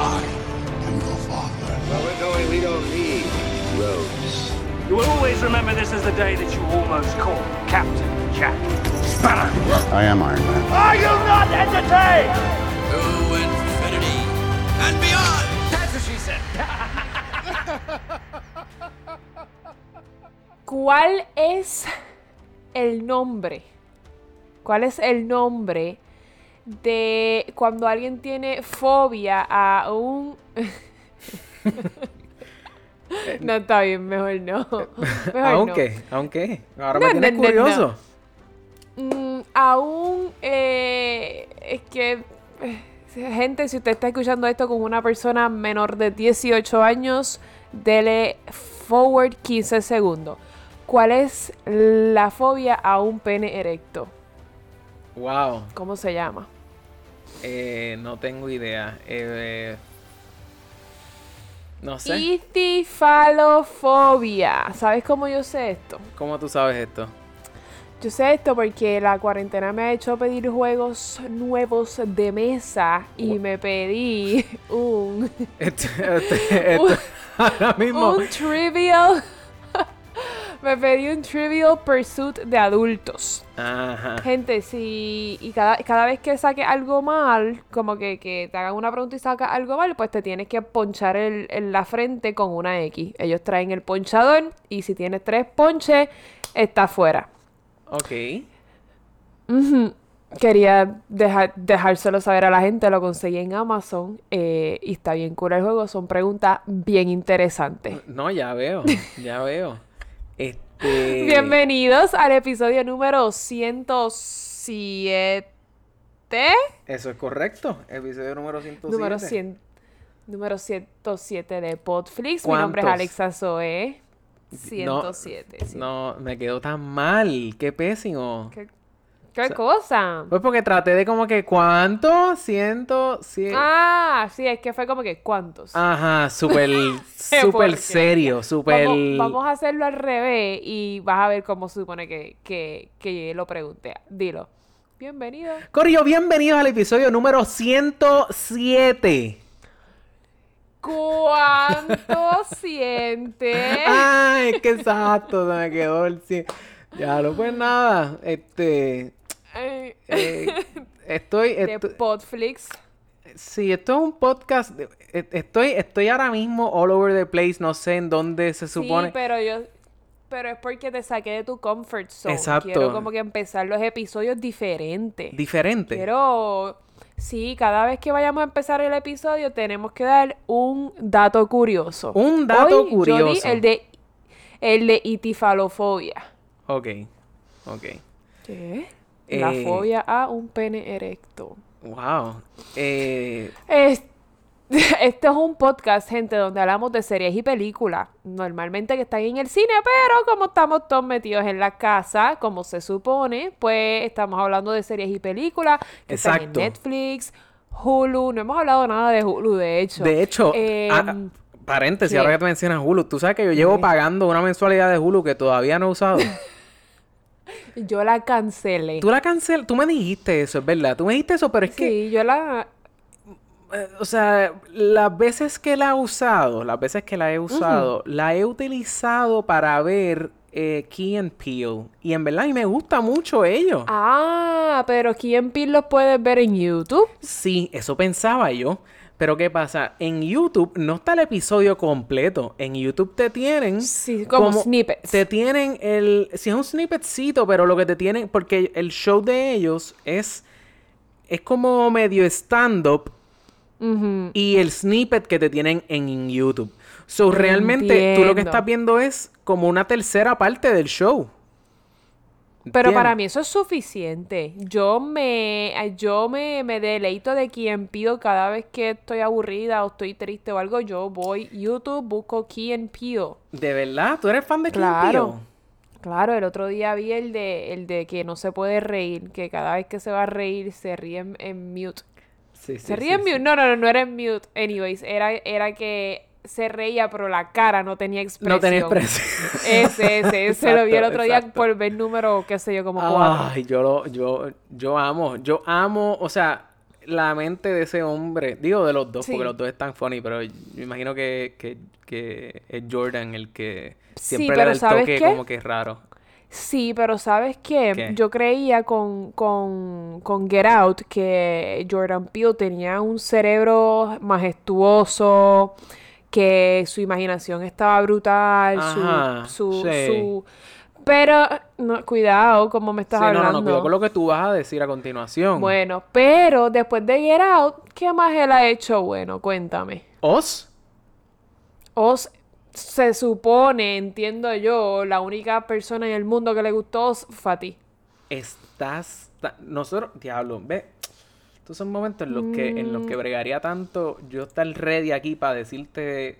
I am your father. Where we're going, we don't need roads. You will always remember this as the day that you almost caught Captain Jack Sparrow. I am Iron Man. Are you not entertained? To infinity and beyond! That's what she said. ¿Cuál es el nombre? ¿Cuál es el nombre de cuando alguien tiene fobia a un... no está bien, mejor no. Mejor Aunque, aunque. Ahora No, me tienes no, no, curioso. no. Mm, a un... eh, es que... eh, Gente, si usted está escuchando esto con una persona menor de 18 años, dele forward 15 segundos. ¿Cuál es la fobia a un pene erecto? Wow. ¿Cómo se llama? Eh, no tengo idea. Eh, no sé. Istifalofobia. ¿Sabes cómo yo sé esto? ¿Cómo tú sabes esto? Yo sé esto porque la cuarentena me ha hecho pedir juegos nuevos de mesa y me pedí un, Esto- este- esto- ahora mismo. un trivial. Me pedí un trivial pursuit de adultos. Ajá. Gente, si. Y cada, cada vez que saque algo mal, como que, que te hagan una pregunta y saca algo mal, pues te tienes que ponchar el, en la frente con una X. Ellos traen el ponchador y si tienes tres ponches, está fuera. Ok. Quería dejar, dejárselo saber a la gente, lo conseguí en Amazon eh, y está bien cool el juego. Son preguntas bien interesantes. No, ya veo. Ya veo. Este. Bienvenidos al episodio número 107. Eso es correcto. Episodio número 107. Número, 100, número 107 de Podflix. Mi nombre es. Alexa Zoe. 107. sí. No, me quedó tan mal. Qué pésimo. ¿Qué, qué cosa? Pues porque traté de como que, ¿cuánto? Ciento, cien. Ah, sí, es que fue como que ¿cuántos? Ajá, súper, súper serio, súper... Vamos, vamos a hacerlo al revés y vas a ver cómo se supone que, que, que lo pregunté. Dilo. Bienvenido. Corillo, bienvenidos al episodio número 107. ¿Cuánto sientes? Ay, qué exacto, se me quedó el 100. Ya, no pues nada, este... Eh, estoy... de esto- Podflix. sí, esto es un podcast... de- eh, Estoy, estoy ahora mismo all over the place, no sé en dónde se supone... Sí, pero yo... Pero es porque te saqué de tu comfort zone. Exacto. Quiero como que empezar los episodios diferentes. Diferente. Quiero... Sí, cada vez que vayamos a empezar el episodio tenemos que dar un dato curioso. Un dato Hoy Yo curioso. di el de, el de itifalofobia. Ok, ok. ¿Qué? La Eh, fobia a un pene erecto. Wow. Eh, Es- Este es un podcast, gente, donde hablamos de series y películas. Normalmente que están en el cine, pero como estamos todos metidos en la casa, como se supone, pues estamos hablando de series y películas que Exacto. están en Netflix, Hulu. No hemos hablado nada de Hulu, de hecho. de hecho, Em, ah, paréntesis, ¿qué? ahora que te mencionas Hulu, tú sabes que yo llevo pagando una mensualidad de Hulu que todavía no he usado. yo la cancelé. tú la cancelas, tú me dijiste eso, es verdad, tú me dijiste eso, pero es que, Sí, yo la... eh, o sea, las veces que la he usado, las veces que la he usado, la he utilizado para ver eh, Key and Peele. Y en verdad, a mí me gusta mucho ello. Ah, pero ¿quién Pil los puedes ver en YouTube? Sí, eso pensaba yo. Pero ¿qué pasa? En YouTube no está el episodio completo. En YouTube te tienen... Sí, como snippets. Te tienen el... Si es un snippetcito, pero lo que te tienen... Porque el show de ellos es... Es como medio stand-up. Y el snippet que te tienen en YouTube. So, realmente tú lo que estás viendo es como una tercera parte del show. Pero para mí eso es suficiente. Yo me, yo me, me deleito de quien pido cada vez que estoy aburrida o estoy triste o algo. Yo voy YouTube, busco Key and Peele. ¿De verdad? ¿Tú eres fan de Key and Claro. Peele? Claro, el otro día vi el de, el de que no se puede reír, que cada vez que se va a reír se ríe en, en mute. Sí, sí, ¿Se ríe sí, en mute? No, no, no, no era en mute. Anyways, era, era que se reía, pero la cara no tenía expresión. No tenía expresión. Ese, ese, ese lo vi el Exacto, otro día exacto. por ver número, qué sé yo, como cuatro. Ay, yo lo, yo, yo amo, yo amo, o sea, la mente de ese hombre? Digo de los dos, Sí. porque los dos están funny, pero yo me imagino que, que, que es Jordan el que Sí, siempre le da el ¿sabes toque qué? como que raro. Sí, pero ¿sabes qué? ¿Qué? Yo creía con, con, con Get Out que Jordan Peele tenía un cerebro majestuoso, que su imaginación estaba brutal, su- Ajá, su, sí. su... Pero, no, cuidado, como me estás Sí, no, no, hablando. no, cuidado con lo que tú vas a decir a continuación. Bueno, pero después de Get Out, ¿qué más él ha hecho bueno? Cuéntame. ¿Os? Oz se supone, entiendo yo, la única persona en el mundo que le gustó Oz fue a ti. Estás... Nosotros... Diablo, ve... Estos son momentos en los que, en los que Mm. bregaría tanto yo estar ready aquí para decirte... eh,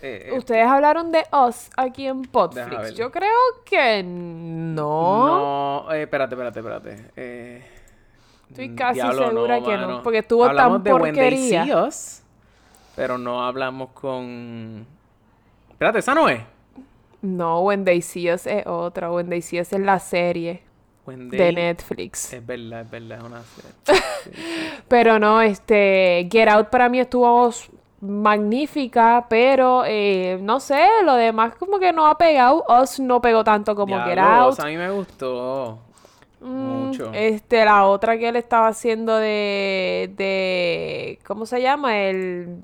eh, Ustedes hablaron de Oz aquí en Podflix. Yo creo que no. No, eh, espérate, espérate, espérate. Eh, Estoy mm, casi diablo, segura que no, porque estuvo tan Hablamos de When They porquería. See Us, pero no hablamos con... Espérate, ¿esa no es? No, See Us es otra. See Us es la serie De Netflix. Es verdad, es verdad, es una serie. Pero no, este, Get Out para mí estuvo magnífica, pero eh, no sé, lo demás como que no ha pegado. Oz no pegó tanto como Get Out. a mí me gustó Mm, mucho. Este, la otra que él estaba haciendo de, de, ¿cómo se llama? El,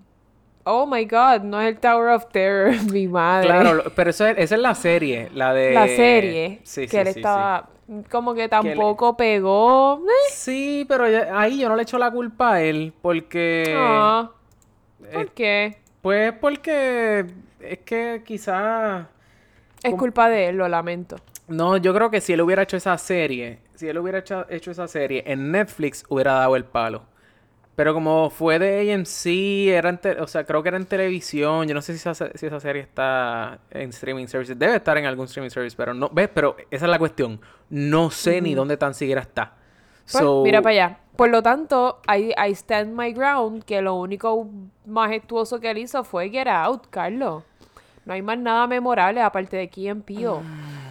oh my God, no es el Tower of Terror, mi madre. Claro, pero eso es- esa es la serie, la de... la serie Sí, que sí, él sí, sí. Como que le- tampoco pegó. Eh, Sí, pero ahí yo no le echo la culpa a él, porque... ah, eh, ¿Por qué? Pues porque es que quizás... Es culpa de él, lo lamento. No, yo creo que si él hubiera hecho esa serie, si él hubiera hecho, hecho esa serie en Netflix, hubiera dado el palo. Pero como fue de AMC, era en o sea, creo que era en televisión, yo no sé si esa, si esa serie está en streaming services, debe estar en algún streaming service, pero no, ves, pero esa es la cuestión, no sé ni dónde tan siquiera está. Pues, So, mira para allá. Por lo tanto, I, I stand my ground que lo único majestuoso que él hizo fue Get Out, Carlos. No hay más nada memorable aparte de Key and Peele.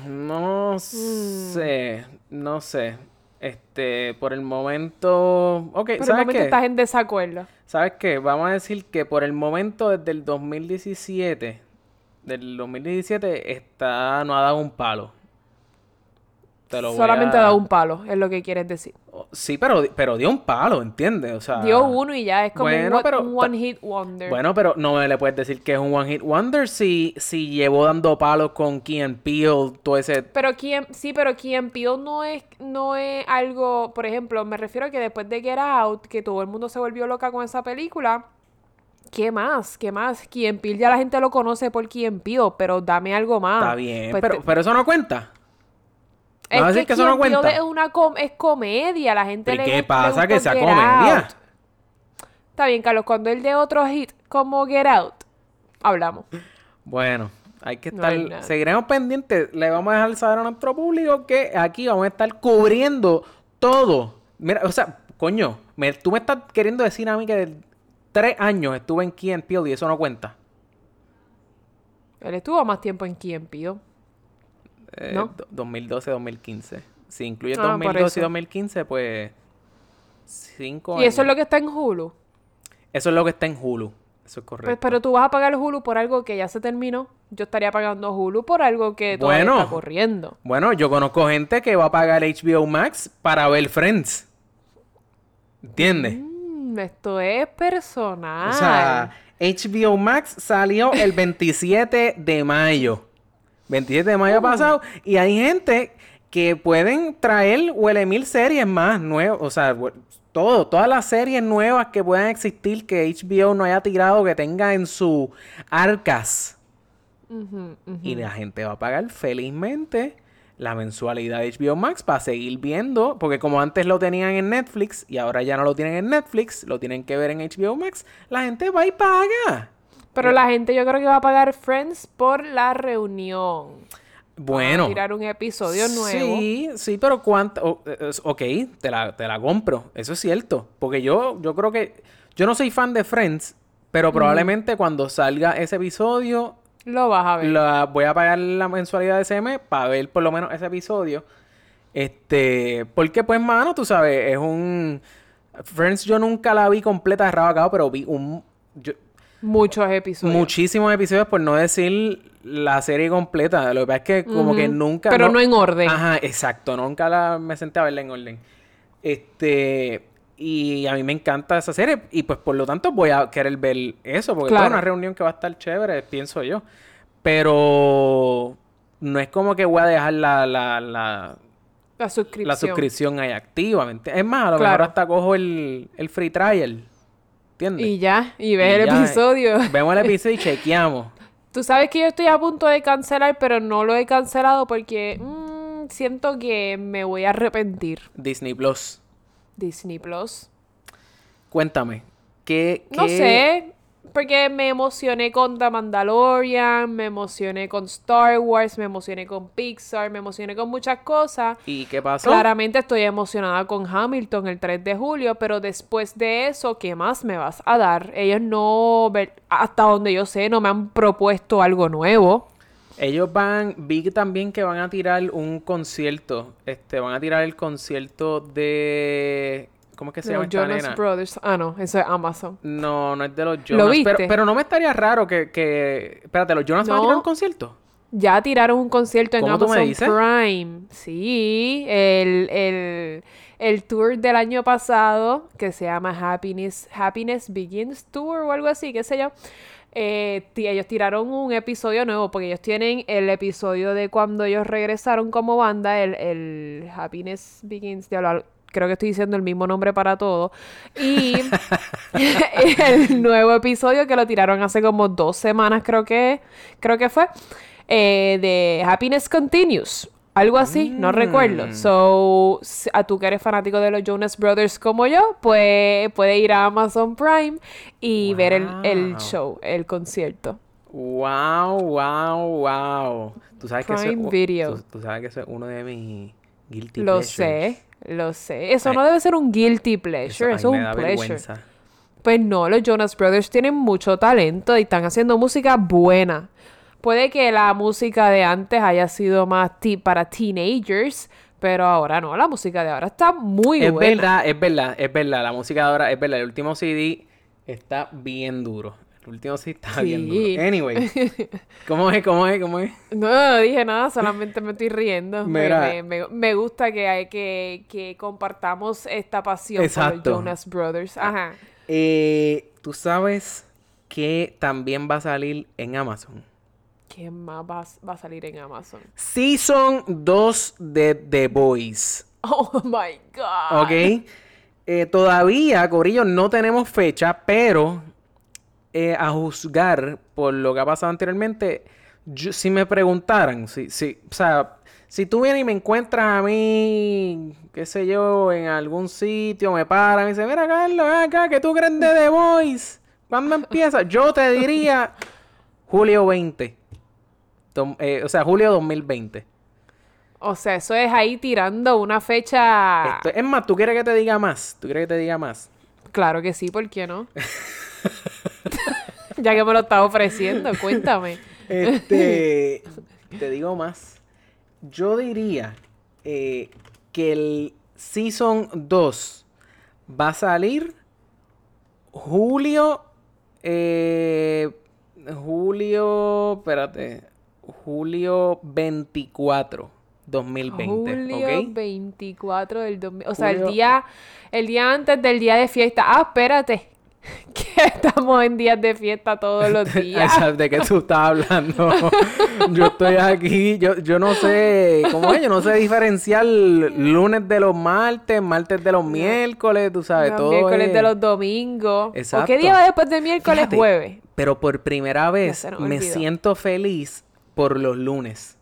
No Mm. sé, no sé. Este, por el momento, ok, Por el ¿sabes momento qué? estás en desacuerdo. ¿Sabes qué? Vamos a decir que por el momento, desde el 2017, del 2017, está, no ha dado un palo. Te lo voy Solamente a- dado un palo, es lo que quieres decir. Oh, Sí, pero, pero dio un palo, ¿entiendes? O sea... Dio uno y ya, es como Bueno, pero un, ta- one hit wonder. Bueno, pero no me le puedes decir que es un One Hit Wonder si, si llevó dando palos con Key and Peele, todo ese... Pero Key sí, pero Key and Peele no es, no es algo, por ejemplo, me refiero a que después de Get Out, que todo el mundo se volvió loca con esa película, ¿qué más? ¿Qué más? Key and Peele ya la gente lo conoce por Key and Peele, pero dame algo más. Está bien, Pues pero, te- pero eso no cuenta. Es que eso no cuenta? es una com- es comedia, la gente ¿Pero y le qué le pasa que sea comedia? Out. Está bien, Carlos, cuando él de otro hit como Get Out, hablamos. Bueno, hay que No estar. hay seguiremos pendientes. Le vamos a dejar saber a nuestro público que aquí vamos a estar cubriendo todo. Mira, o sea, coño, me- tú me estás queriendo decir a mí que de tres años estuve en Key and Peele y eso no cuenta. Él estuvo más tiempo en Key and Peele. Eh, ¿No? do- 2012, 2015. Si incluye Ah, por 2012 y eso. 2015, pues. Cinco Y eso es años. lo que está en Hulu. Eso es lo que está en Hulu. Eso es correcto. Pues, pero tú vas a pagar Hulu por algo que ya se terminó. Yo estaría pagando Hulu por algo que todavía Bueno. está corriendo. Bueno, yo conozco gente que va a pagar HBO Max para ver Friends. ¿Entiendes? Mm, esto es personal. O sea, HBO Max salió el 27 de mayo. 27 de mayo pasado. Y hay gente que pueden traer huele mil series más nuevas. O sea, todo, todas las series nuevas que puedan existir que HBO no haya tirado, que tenga en su arcas. Y la gente va a pagar felizmente la mensualidad de HBO Max para seguir viendo, porque como antes lo tenían en Netflix y ahora ya no lo tienen en Netflix, lo tienen que ver en HBO Max, la gente va y paga. Pero la gente yo creo que va a pagar Friends por la reunión. Bueno. a tirar un episodio nuevo. Sí, sí, pero cuánto... o- es- ok, te la, te la compro, eso es cierto. Porque yo, yo creo que... Yo no soy fan de Friends, pero probablemente cuando salga ese episodio Lo vas a ver. la, voy a pagar la mensualidad de ese mes para ver por lo menos ese episodio. Este, porque pues, mano, tú sabes, es un... Friends yo nunca la vi completa de rabo a cabo, pero vi un... yo- Muchos episodios. muchísimos episodios, por no decir la serie completa. Lo que pasa es que como que nunca... Pero no en orden. Ajá, exacto. Nunca la, me senté a verla en orden. Este... Y a mí me encanta esa serie. Y pues por lo tanto voy a querer ver eso. Porque Claro. es una reunión que va a estar chévere, pienso yo. Pero... No es como que voy a dejar la, la, la, La suscripción. la suscripción ahí activa. Es más, a lo Claro. mejor hasta cojo el, el free trial. ¿Entiendes? Y ya, y ves Y el ya, episodio. Vemos el episodio y chequeamos. Tú sabes que yo estoy a punto de cancelar, pero no lo he cancelado porque mm, siento que me voy a arrepentir. Disney Plus. Disney Plus. Cuéntame. ¿Qué, No sé, porque me emocioné con The Mandalorian, me emocioné con Star Wars, me emocioné con Pixar, me emocioné con muchas cosas. ¿Y qué pasó? Claramente estoy emocionada con Hamilton el 3 de julio, pero después de eso, ¿qué más me vas a dar? Ellos no, hasta donde yo sé, no me han propuesto algo nuevo. Ellos van, vi también que van a tirar un concierto. Este, van a tirar el concierto de. ¿Cómo es que se llama Los esta Jonas nena? Brothers. Ah, no, eso es Amazon. No, no es de los Jonas. viste? Pero, pero no me estaría raro que, que... Espérate, ¿los Jonas van a No. tirar un concierto? Ya tiraron un concierto en ¿Cómo tú me Amazon? Prime. Sí, el, el, el tour del año pasado, que se llama Happiness, Happiness Begins Tour o algo así, qué sé yo. Eh, ellos tiraron un episodio nuevo, porque ellos tienen el episodio de cuando ellos regresaron como banda, el, el Happiness Begins, diablo, al- creo que estoy diciendo el mismo nombre para todo. Y el nuevo episodio que lo tiraron hace como dos semanas, creo que, creo que fue, eh, de Happiness Continues. Algo así, no recuerdo. So, a tú que eres fanático de los Jonas Brothers como yo, pues puede ir a Amazon Prime y ver el, show, el concierto. Wow, wow, wow. Tú sabes que eso es Prime u- Video. Tú, tú sabes que eso es uno de mis guilty Lo pleasures. sé, lo sé. Eso Ay, no debe ser un guilty pleasure, eso, es un pleasure. vergüenza. Pues no, los Jonas Brothers tienen mucho talento y están haciendo música buena. Puede que la música de antes haya sido más para teenagers, pero ahora no, la música de ahora está muy Es buena. verdad, es verdad, es verdad. La música de ahora es verdad. El último CD está bien duro. El último está bien Sí. duro. Anyway, ¿cómo es? ¿Cómo es? ¿Cómo es? No, no dije nada, solamente me estoy riendo. Me- Mira. Me, me- me gusta que, hay, que, que compartamos esta pasión por los Jonas Brothers. Ajá. Eh, Tú sabes que también va a salir en Amazon. ¿Qué más va, va a salir en Amazon? Season 2 de The Boys. Oh my God. ¿Ok? Eh, todavía, Corillo, no tenemos fecha, pero eh, a juzgar por lo que ha pasado anteriormente, yo- si me preguntaran, si, si, o sea, si tú vienes y me encuentras a mí, qué sé yo, en algún sitio, me paran y me dicen, mira, Carlos, ven acá, ¿qué tú crees de The Voice? ¿Cuándo empieza? Yo te diría julio 20. Dom- eh, o sea, julio 2020. O sea, eso es ahí tirando una fecha. Esto- es más, ¿tú quieres que te diga más? ¿Tú quieres que te diga más? Claro que sí, ¿por qué no? ya que me lo estás ofreciendo, cuéntame. Este, te digo más. Yo diría eh, que el Season 2 va a salir julio. eh, julio. Espérate. Julio 24, 2020. Julio ¿ok? 24 del 2000. O sea, el Julio- día, el día antes del día de fiesta. Ah, espérate. Que estamos en días de fiesta todos los días. ¿De qué tú estás hablando? yo estoy aquí, yo, yo no sé, ¿cómo es? Yo no sé diferenciar lunes de los martes, martes de los miércoles, tú sabes, Los todo miércoles es- de los domingos. ¿O qué Exacto. día va después de miércoles? Fíjate, Jueves. Pero por primera vez me siento feliz por los lunes.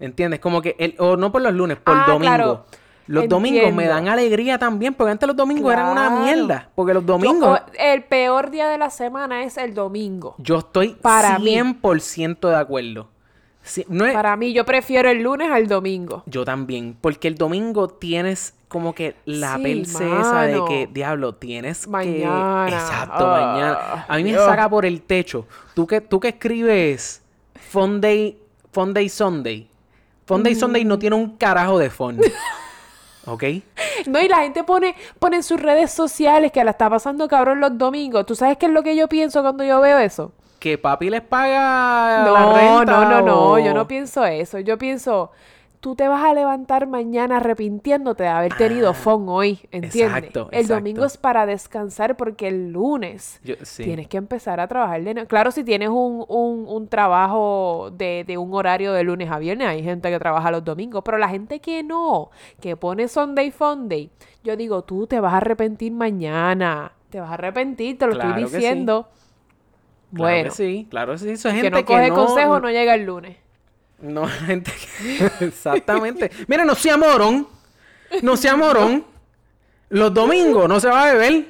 ¿Entiendes? Como que, el, o no por los lunes, por Ah, domingo. claro. Los domingos me dan alegría también, porque antes los domingos eran una mierda. Porque los domingos... el peor día de la semana es el domingo. Yo estoy Para mí. 100% de acuerdo. Si- no es- Para mí, yo prefiero el lunes al domingo. Yo también, porque el domingo tienes como que la Sí, esa de que, diablo, tienes Mañana. que... Exacto, Ah, mañana. A mí me saca por el techo. Tú que, tú que escribes Funday, Funday Sunday. Funday Sunday Mm. no tiene un carajo de fun. ¿Ok? No, y la gente pone, pone en sus redes sociales que la está pasando cabrón los domingos. ¿Tú sabes qué es lo que yo pienso cuando yo veo eso? Que papi les paga la No, renta no, no, no, o- yo no pienso eso. Yo pienso, tú te vas a levantar mañana arrepintiéndote de haber tenido fon hoy, ¿entiendes? Ah, exacto, el domingo es para descansar porque el lunes Yo- sí. tienes que empezar a trabajar de nuevo. Claro, si tienes un, un, un trabajo de, de un horario de lunes a viernes, hay gente que trabaja los domingos, pero la gente que no, que pone Sunday Funday, yo digo, tú te vas a arrepentir mañana. Te vas a arrepentir, te lo Claro estoy que sí. diciendo. Claro Bueno, que sí, claro que sí. Eso es que gente no coge no, consejo no llega el lunes. No, gente que... Exactamente. Mira, no sea morón. No sea morón. Los domingos no se va a beber.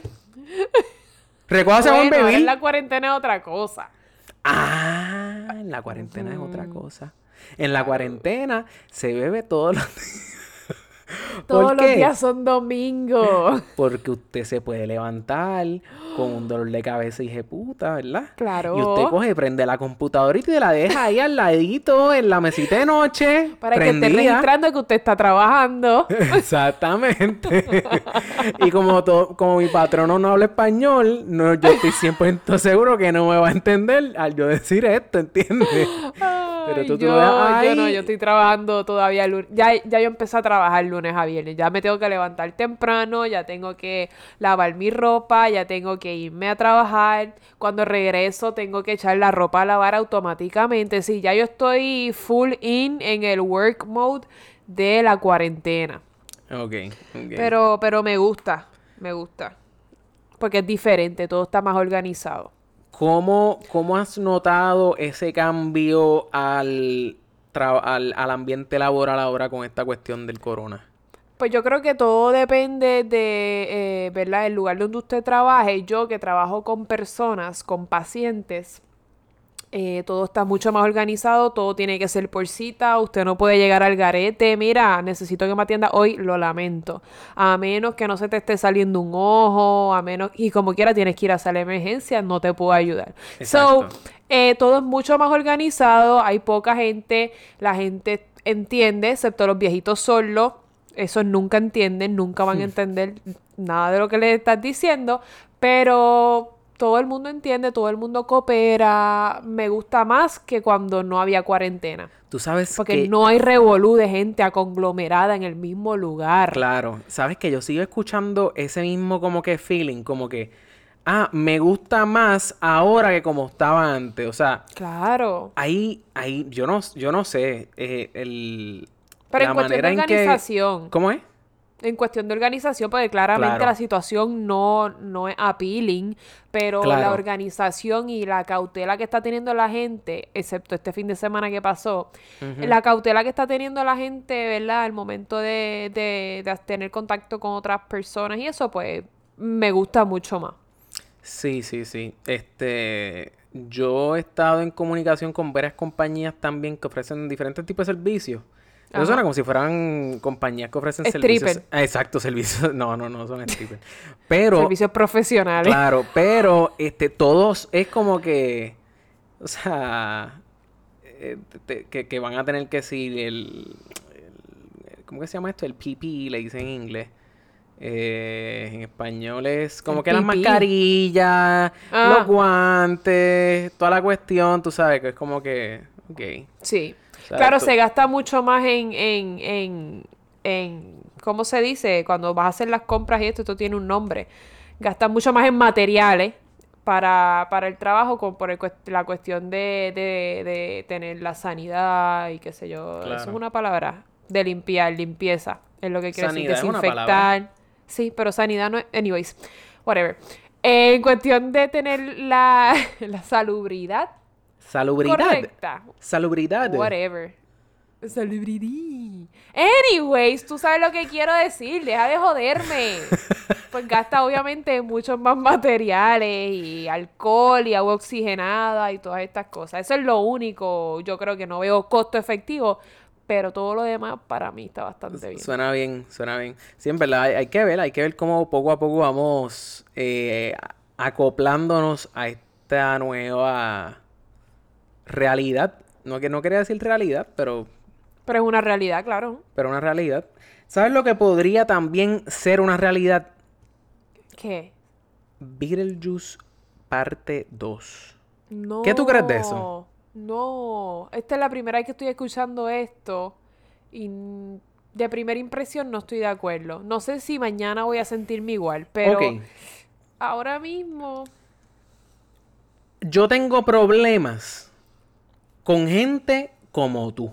Recuerda se va a Bueno, beber. en la cuarentena es otra cosa. Ah, en la cuarentena es otra cosa. En la cuarentena se bebe todos los Todos ¿Por los qué? días son domingos. Porque usted se puede levantar con un dolor de cabeza y puta, ¿verdad? Claro. Y usted coge, prende la computadorita y te la deja ahí al ladito en la mesita de noche. Para que esté registrando que usted está trabajando. Exactamente. y como, to- como mi patrono no habla español, no, yo estoy 100% seguro que no me va a entender al yo decir esto, ¿entiendes? Pero tú, tú yo, no, yo estoy trabajando todavía el lunes. Ya, ya yo empecé a trabajar lunes a viernes. Ya me tengo que levantar temprano, ya tengo que lavar mi ropa, ya tengo que irme a trabajar. Cuando regreso tengo que echar la ropa a lavar automáticamente. Sí, ya yo estoy full in en el work mode de la cuarentena. Ok, ok. Pero, pero me gusta, me gusta. Porque es diferente, todo está más organizado. ¿Cómo, ¿Cómo has notado ese cambio al, al, al ambiente laboral ahora con esta cuestión del corona? Pues yo creo que todo depende de, eh, ¿verdad? El lugar donde usted trabaje. Yo que trabajo con personas, con pacientes, eh, todo está mucho más organizado, todo tiene que ser por cita, usted no puede llegar al garete, mira, necesito que me atienda hoy, lo lamento. A menos que no se te esté saliendo un ojo, a menos, y como quiera tienes que ir a hacer la emergencia, no te puedo ayudar. So, eh, todo es mucho más organizado, hay poca gente, la gente entiende, excepto los viejitos solos, esos nunca entienden, nunca van a entender nada de lo que les estás diciendo, pero todo el mundo entiende, todo el mundo coopera, me gusta más que cuando no había cuarentena, Tú sabes porque que... no hay revolú de gente aconglomerada en el mismo lugar. Claro, sabes que yo sigo escuchando ese mismo como que feeling, como que, ah, me gusta más ahora que como estaba antes. O sea, Claro. ahí, ahí, yo no, yo no sé, eh, el... Pero la en cuestión de manera en que- organización, ¿Cómo es? En cuestión de organización, porque claramente Claro. la situación no, no es appealing, pero la organización y la cautela que está teniendo la gente, excepto este fin de semana que pasó, la cautela que está teniendo la gente, ¿verdad? Al momento de, de, de tener contacto con otras personas y eso, pues me gusta mucho más. Sí, sí, sí. Este, yo he estado en comunicación con varias compañías también que ofrecen diferentes tipos de servicios. Eso suena como si fueran compañías que ofrecen Stripper. servicios. Exacto, servicios. No, no, no son strippers. Pero, Servicios profesionales. claro, pero este, todos es como que, o sea, eh, te- que, que van a tener que decir el, el- ¿cómo que se llama esto? El PP, le dicen en inglés. Eh, en español es como El que las mascarillas, Ah. los guantes, toda la cuestión, tú sabes, que es como que, ok. Sí. Claro, se gasta mucho más en, en, en, en, ¿cómo se dice? Cuando vas a hacer las compras y esto, esto tiene un nombre. Gasta mucho más en materiales para, para el trabajo con, por el la cuestión de, de, de tener la sanidad y qué sé yo. Eso Claro. es una palabra. De limpiar, limpieza. Es lo que quiere Sanidad decir. Desinfectar. Sí, pero sanidad no es... Anyways, whatever. Eh, en cuestión de tener la, la salubridad Salubridad. correcta. Salubridad. Whatever. Salubridad. Anyways, tú sabes lo que quiero decir. Deja de joderme. Pues gasta obviamente muchos más materiales y alcohol y agua oxigenada y todas estas cosas. Eso es lo único. Yo creo que no veo costo efectivo. Pero todo lo demás para mí está bastante bien. Suena bien, suena bien. Sí, en verdad, hay, hay que ver, hay que ver cómo poco a poco vamos eh, acoplándonos a esta nueva realidad. No que no quería decir realidad, pero, Pero es una realidad, claro. pero una realidad. ¿Sabes lo que podría también ser una realidad? ¿Qué? Beetlejuice parte 2. No. ¿Qué tú crees de eso? No. Esta es la primera vez que estoy escuchando esto. Y de primera impresión no estoy de acuerdo. No sé si mañana voy a sentirme igual, pero ahora mismo. Yo tengo problemas con gente como tú.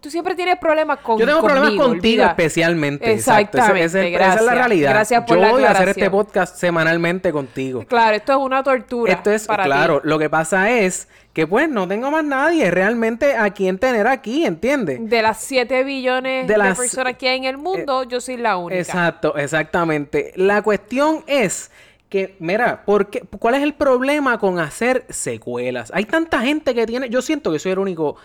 Tú siempre tienes problemas con Yo tengo problemas contigo olvida. especialmente. exacto. Ese- Exactamente, ese- Esa es la realidad. Gracias por Yo la voy a hacer este podcast semanalmente contigo. Claro, esto es una tortura. Esto es, para ti. claro, lo que pasa es que pues no tengo más nadie realmente a quien tener aquí, ¿entiendes? De las 7 billones De de, las- personas que hay en el mundo, yo soy la única. Exacto, exactamente. La cuestión es que, mira, ¿por qué- ¿cuál es el problema con hacer secuelas? Hay tanta gente que tiene, yo siento que soy el único,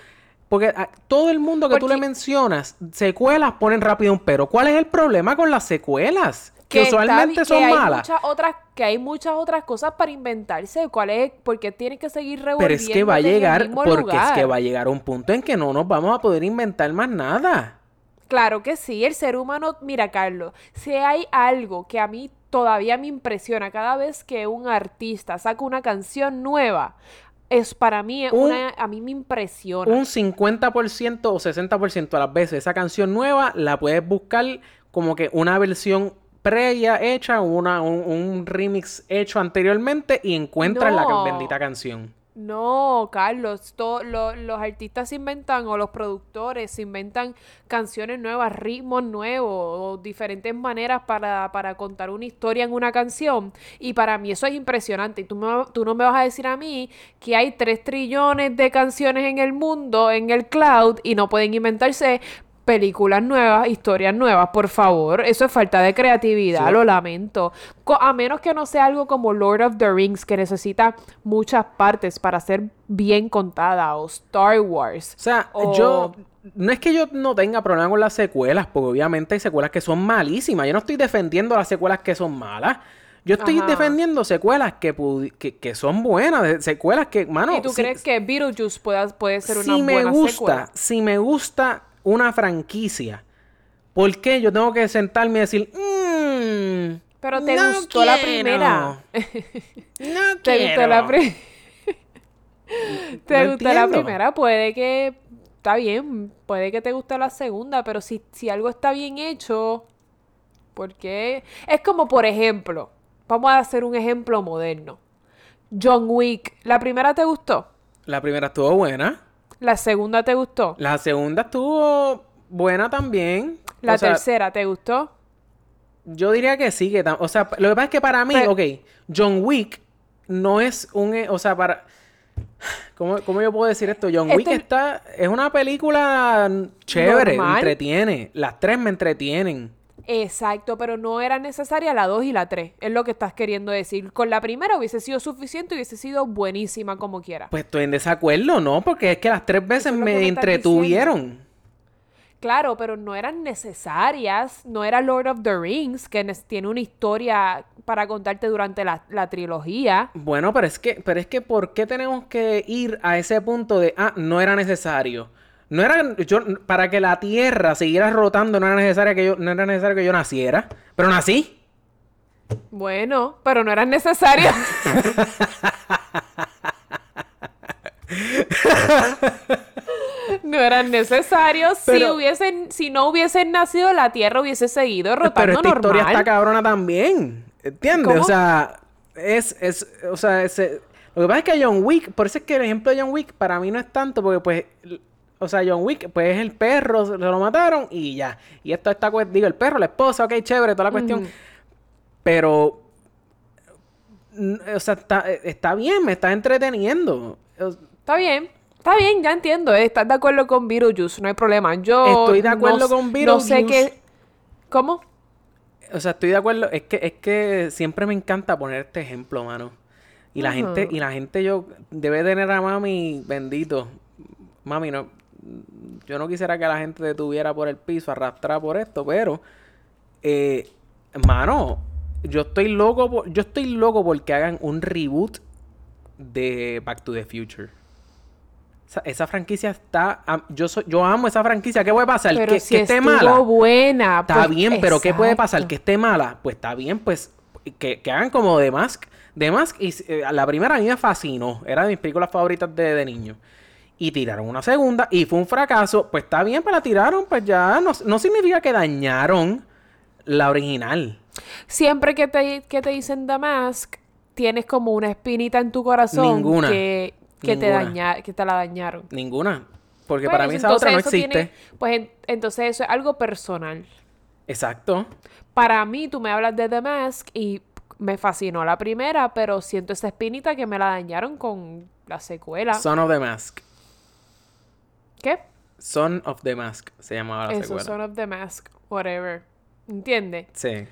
porque a todo el mundo que tú Porque- le mencionas, secuelas ponen rápido un pero. ¿Cuál es el problema con las secuelas? Que, usualmente son que hay malas. Muchas otras, que hay muchas otras cosas para inventarse. ¿Cuál es? Porque tienes que seguir Pero revolviendo es que va a llegar, porque es que va a llegar un punto en que no nos vamos a poder inventar más nada. Claro que sí, el ser humano, mira Carlos, si hay algo que a mí todavía me impresiona cada vez que un artista saca una canción nueva, es para mí Un- una, a mí me impresiona. Un 50% o 60% a las veces esa canción nueva la puedes buscar como que una versión previa hecha, una, un, un remix hecho anteriormente y encuentras la bendita canción. No, Carlos, to- lo- los artistas se inventan o los productores se inventan canciones nuevas, ritmos nuevos o diferentes maneras para, para contar una historia en una canción. Y para mí eso es impresionante. Y tú, me tú no me vas a decir a mí que hay 3 trillones de canciones en el mundo, en el cloud, y no pueden inventarse películas nuevas, historias nuevas, por favor. Eso es falta de creatividad, Sí. lo lamento. A menos que no sea algo como Lord of the Rings, que necesita muchas partes para ser bien contada, o Star Wars. O sea, O- yo... No es que yo no tenga problema con las secuelas, porque obviamente hay secuelas que son malísimas. Yo no estoy defendiendo las secuelas que son malas. Yo estoy Ajá. defendiendo secuelas que, que, que son buenas, secuelas que, mano... ¿Y tú crees que Beetlejuice pueda, puede ser una si me gusta, secuela? si me gusta una franquicia, ¿por qué yo tengo que sentarme y decir, mmm, Pero te no gustó la primera. No ¿Te gustó la quiero"? primera? ¿Te No gustó la primera? Puede que... Está bien, puede que te guste la segunda, pero si, si algo está bien hecho, ¿por qué? Es como, por ejemplo, vamos a hacer un ejemplo moderno. John Wick, ¿la primera te gustó? La primera estuvo buena. ¿La segunda te gustó? La segunda estuvo buena también. ¿La O sea, tercera te gustó? Yo diría que sí, que o sea, lo que pasa es que para mí, Pero- ok, John Wick no es un, e- o sea, para, ¿cómo, cómo yo puedo decir esto? John Wick Este- está, es una película chévere, Normal. entretiene, las tres me entretienen. Exacto, pero no era necesaria la 2 y la 3. Es lo que estás queriendo decir. Con la primera hubiese sido suficiente y hubiese sido buenísima como quiera. Pues estoy en desacuerdo, ¿no? Porque es que las tres veces es me me entretuvieron. Claro, pero no eran necesarias. No era Lord of the Rings, que tiene una historia para contarte durante la, la trilogía. Bueno, pero es que, pero es que, ¿por qué tenemos que ir a ese punto de, ah, no era necesario? No era, yo, para que la Tierra siguiera rotando, no era necesario que yo, no era necesario que yo naciera. Pero nací. Bueno, pero no eran necesarias. no eran necesarios. si Pero- hubiesen, si no hubiesen nacido, la Tierra hubiese seguido Pero rotando esta historia está cabrona también. ¿Entiendes? ¿Cómo? O sea, es, es, o sea, ese- lo que pasa es que John Wick, por eso es que el ejemplo de John Wick para mí no es tanto, porque pues, o sea, John Wick, pues es el perro, se lo mataron y ya. Y esto está, digo, el perro, la esposa, ok, chévere, toda la cuestión. Pero, o sea, está, está bien, me está entreteniendo. Está bien. Está bien, ya entiendo. eh, Estás de acuerdo con Beetlejuice, no hay problema. Yo Estoy de acuerdo no, con No sé Beetlejuice. qué... ¿Cómo? O sea, estoy de acuerdo. Es que, es que siempre me encanta poner este ejemplo, mano. Y la gente, y la gente yo debe tener a mami bendito. Mami, no. Yo no quisiera que la gente te tuviera por el piso, arrastrada por esto, pero eh, mano, yo estoy loco por, yo estoy loco porque hagan un reboot de Back to the Future. Esa, esa franquicia está... yo, soy, yo amo esa franquicia. ¿Qué puede pasar? Pero que, si que esté mala. buena. Está pues, bien, pero ¿qué puede pasar? Que esté mala. Pues está bien, pues que, que hagan como The Mask. The Mask, y, eh, la primera a mí me fascinó. Era de mis películas favoritas de, de niño. Y tiraron una segunda y fue un fracaso. Pues está bien, pero la tiraron. Pues ya no, no significa que dañaron la original. Siempre que te, que te dicen The Mask, tienes como una espinita en tu corazón Ninguna. que, que, te, daña, que te la dañaron. Ninguna. Porque Pues, para mí esa otra no existe. tiene- pues en- entonces eso es algo personal. Exacto. Para mí, tú me hablas de The Mask y me fascinó la primera, pero siento esa espinita que me la dañaron con la secuela. Son of the Mask. ¿Qué? Son of the Mask se llamaba la Eso, secuela. Son of the Mask, whatever. ¿Entiendes? Sí.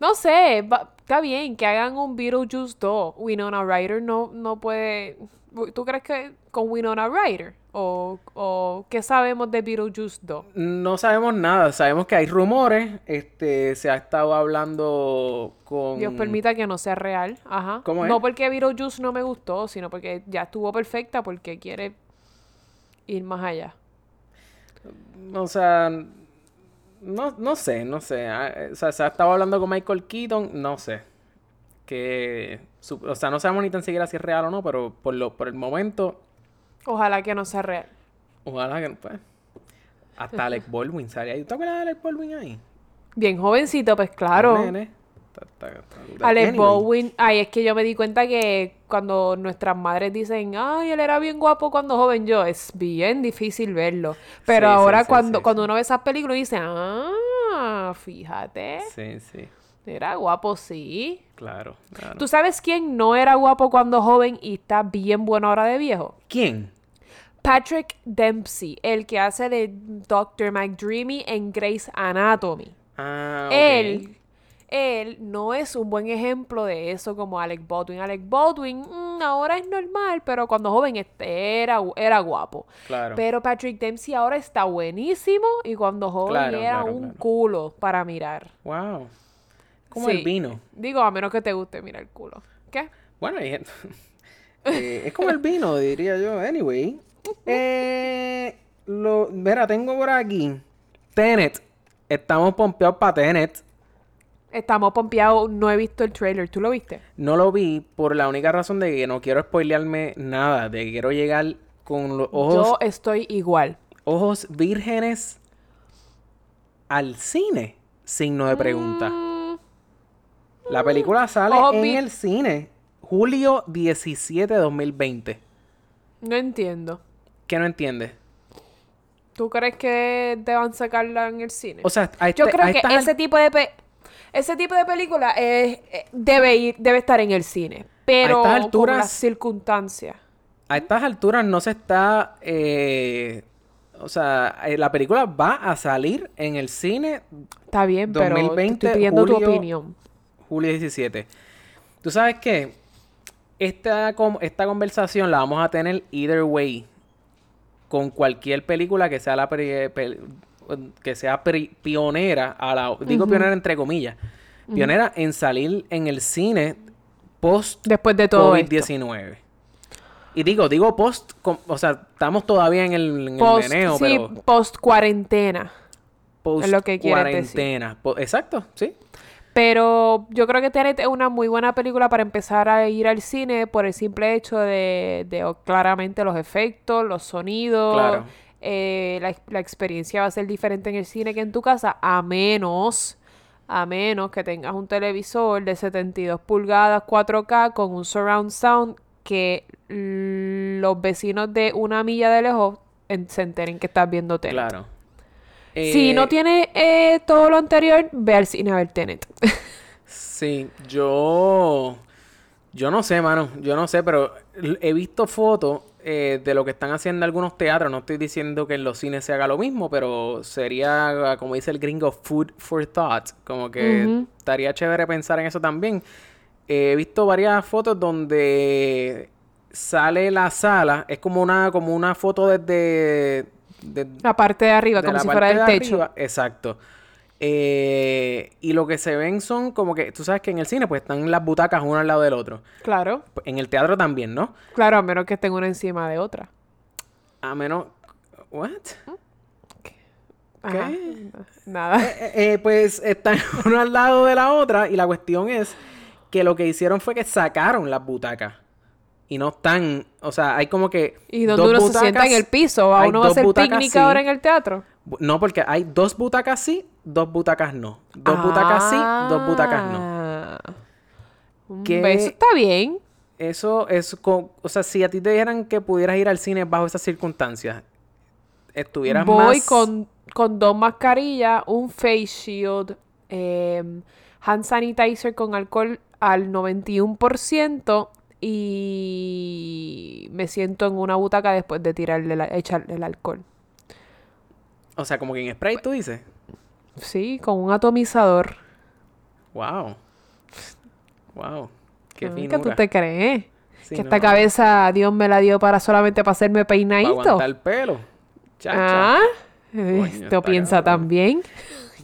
No sé, está bien que hagan un Beetlejuice 2. Winona Ryder no, no puede... ¿Tú crees que con Winona Ryder? ¿O, o qué sabemos de Beetlejuice 2? No sabemos nada, sabemos que hay rumores, este, se ha estado hablando con... Dios permita que no sea real. Ajá. ¿Cómo es? No porque Beetlejuice no me gustó, sino porque ya estuvo perfecta porque quiere ir más allá. O sea, no, no sé, no sé. ah, eh, O sea, se ha estado hablando con Michael Keaton, no sé. Que, o sea, no sabemos ni tan siquiera si es real o no, pero por, lo, por el momento, Ojalá que no sea real. ojalá que, pues, hasta Alec Baldwin sale ahí. ¿Te acuerdas de Alec Baldwin ahí? Bien jovencito, pues claro. Nene. Está- está- está brutal. Alex Anyway, Baldwin, ay, es que yo me di cuenta que cuando nuestras madres dicen, ay, él era bien guapo cuando joven, yo, es bien difícil verlo. Pero Sí, ahora sí, cuando, sí, cuando uno ve esas películas dice, ah, fíjate, Sí, sí, era guapo, sí. claro. claro. ¿Tú sabes quién no era guapo cuando joven y está bien bueno ahora de viejo? ¿Quién? Patrick Dempsey, el que hace de Dr. McDreamy en Grey's Anatomy. Ah. Él, él no es un buen ejemplo de eso como Alec Baldwin. Alec Baldwin mm, ahora es normal, pero cuando joven este era, era guapo. Claro. Pero Patrick Dempsey ahora está buenísimo y cuando joven Claro, era claro, un culo para mirar. Wow. Como Sí. el vino. Digo, a menos que te guste mirar el culo. ¿Qué? Bueno, gente- eh, es como el vino, diría yo. Anyway. Eh, lo, mira, tengo por aquí. Tenet. Estamos pompeados para Tenet. Estamos pompeados. No he visto el trailer. ¿Tú lo viste? No lo vi por la única razón de que no quiero spoilearme nada. De que quiero llegar con los ojos, Yo estoy igual. ojos vírgenes al cine. Signo de pregunta. Mm, La película sale Ojos en el cine. Julio 17 de 2020. no entiendo. ¿Qué no entiendes? ¿Tú crees que deban sacarla en el cine? O sea, a Yo este- creo a que al- ese tipo de pe- ese tipo de película es- eh, debe ir, debe estar en el cine. Pero estas con alturas- las circunstancias. a estas alturas no se está. eh, o sea, eh, la película va a salir en el cine Está bien, pero te 2020, estoy pidiendo tu julio- opinión. julio 17. ¿Tú sabes qué? Esta, esta conversación la vamos a tener either way. Con cualquier película que sea la que sea pionera a la digo pionera entre comillas pionera en salir en el cine post Después de todo esto. COVID-19 y digo digo post o sea estamos todavía en el, en el Post, meneo sí, pero post cuarentena. post es lo que quieres decir. cuarentena exacto sí Pero yo creo que Tenet es una muy buena película para empezar a ir al cine por el simple hecho de, de claramente los efectos, los sonidos. Claro. Eh, la, la experiencia va a ser diferente en el cine que en tu casa, a menos, a menos que tengas un televisor de 72 pulgadas 4K con un surround sound que los vecinos de una milla de lejos en- se enteren que estás viendo Tenet. claro Si Eh, no tiene eh, todo lo anterior, ve al cine a ver Tenet. Sí, yo. Yo no sé, mano. Yo no sé, pero he visto fotos eh, de lo que están haciendo algunos teatros. No estoy diciendo que en los cines se haga lo mismo, pero sería, como dice el gringo, food for thought. Como que estaría chévere pensar en eso también. Eh, he visto varias fotos donde sale la sala. Es como una, como una foto desde. de- La parte de arriba, de como si fuera parte el de techo. arriba, Exacto. Eh, y lo que se ven son como que, tú sabes que en el cine pues están las butacas uno al lado del otro. Claro, En el teatro también, ¿no? claro, a menos que estén una encima de otra. A menos... ¿What? Ajá. ¿Qué? Nada. Eh, eh, pues están una al lado de la otra y la cuestión es que lo que hicieron fue que sacaron las butacas. Y no están, o sea, hay como que... ¿Y donde dos uno se sienta en butacas- el piso? ¿O hay uno va a hacer butacas picnic sí. ahora en el teatro? No, porque hay dos butacas sí, dos butacas no. Dos butacas sí, dos butacas no. Ah. ¿Qué- Eso está bien. Eso es, co- o sea, si a ti te dijeran que pudieras ir al cine bajo esas circunstancias, estuvieras Voy más... con, con dos mascarillas, un face shield, eh, hand sanitizer con alcohol al 91% y me siento en una butaca después de tirarle la- echarle el alcohol. O sea, como que en spray tú dices. Sí, con un atomizador. Wow. Wow. Qué Ah, ¿Qué tú te crees? Sí, que esta cabeza Dios me la dio para solamente para hacerme Para peinadito. aguantar el pelo. Chacha. Ah, Coño, esto piensa cabrón. también.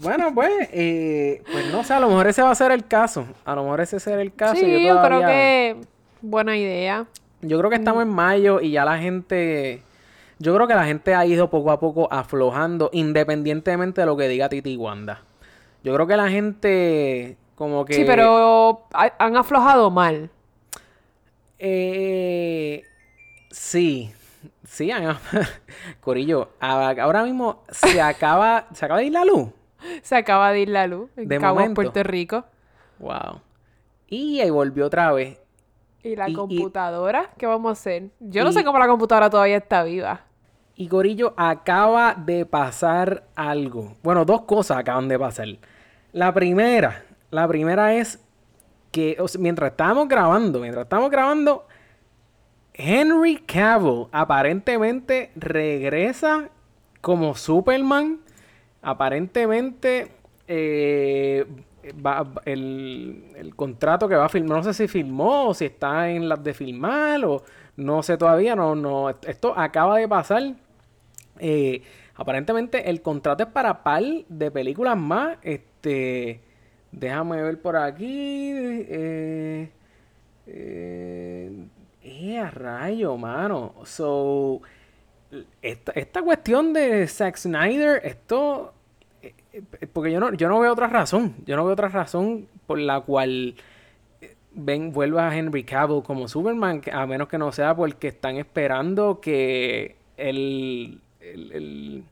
Bueno, pues, eh, pues no sé, a lo mejor ese va a ser el caso. A lo mejor ese será el caso. Sí, yo creo que buena idea. Yo creo que estamos en mayo y ya la gente. Yo creo que la gente ha ido poco a poco aflojando, independientemente de lo que diga Titi y Wanda. Yo creo que la gente, como que. Sí, pero ha- han aflojado mal. Eh, sí, sí, han- Corillo, ahora mismo se acaba, se acaba de ir la luz. Se acaba de ir la luz en De Cabo momento. Puerto Rico. Wow. Y ahí volvió otra vez. ¿Y la Y- y- computadora? ¿Qué vamos a hacer? Yo no sé cómo la computadora todavía está viva. Y Corillo, acaba de pasar algo. Bueno, dos cosas acaban de pasar. La primera, la primera es que o sea, mientras estábamos grabando, mientras estábamos grabando, Henry Cavill aparentemente regresa como Superman. Aparentemente eh, el, el contrato que va a filmar, no sé si filmó o si está en las de filmar o no sé todavía, no, no, esto acaba de pasar. Eh, aparentemente el contrato es para par de películas más. Este, déjame ver por aquí. Eh, eh, eh, rayo, mano. So, esta, esta cuestión de Zack Snyder, esto, porque yo no, yo no veo otra razón. Yo no veo otra razón por la cual eh, ven, vuelva a Henry Cavill como Superman, a menos que no sea porque están esperando que el, el,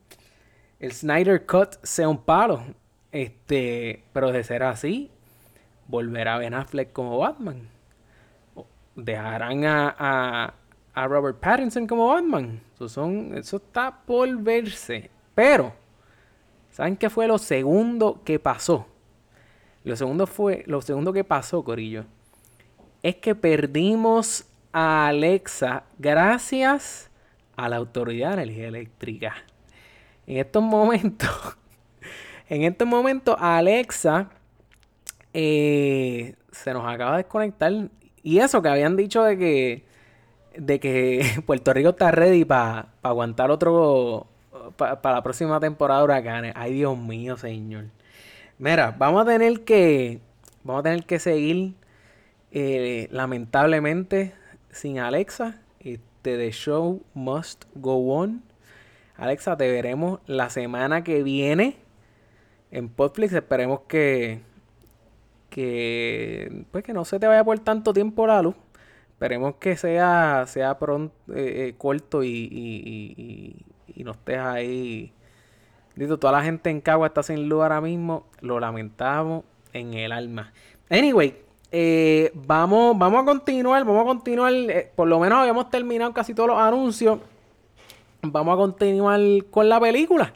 el, Snyder Cut sea un palo. Este, pero de ser así, volverá Ben Affleck como Batman. Dejarán a, a, a Robert Pattinson como Batman. Eso, son, eso está por verse. Pero, ¿saben qué fue lo segundo que pasó? Lo segundo fue, lo segundo que pasó, Corillo, es que perdimos a Alexa gracias a la Autoridad de Energía Eléctrica. En estos momentos, en estos momentos, Alexa eh, se nos acaba de desconectar. Y eso que habían dicho de que, de que Puerto Rico está ready para aguantar otro, para la próxima temporada de huracanes. Ay, Dios mío, señor. Mira, vamos a tener que, vamos a tener que seguir, eh, lamentablemente, sin Alexa. Este, The show must go on. Alexa, te veremos la semana que viene en Podflix. Esperemos que, que, pues que no se te vaya por tanto tiempo la luz. Esperemos que sea, sea pronto, eh, eh, corto y, y- no estés ahí. Dito, toda la gente en Cagua está sin luz ahora mismo. Lo lamentamos en el alma. Anyway, eh, vamos, vamos a continuar. Vamos a continuar. eh, por lo menos habíamos terminado casi todos los anuncios. Vamos a continuar con la película.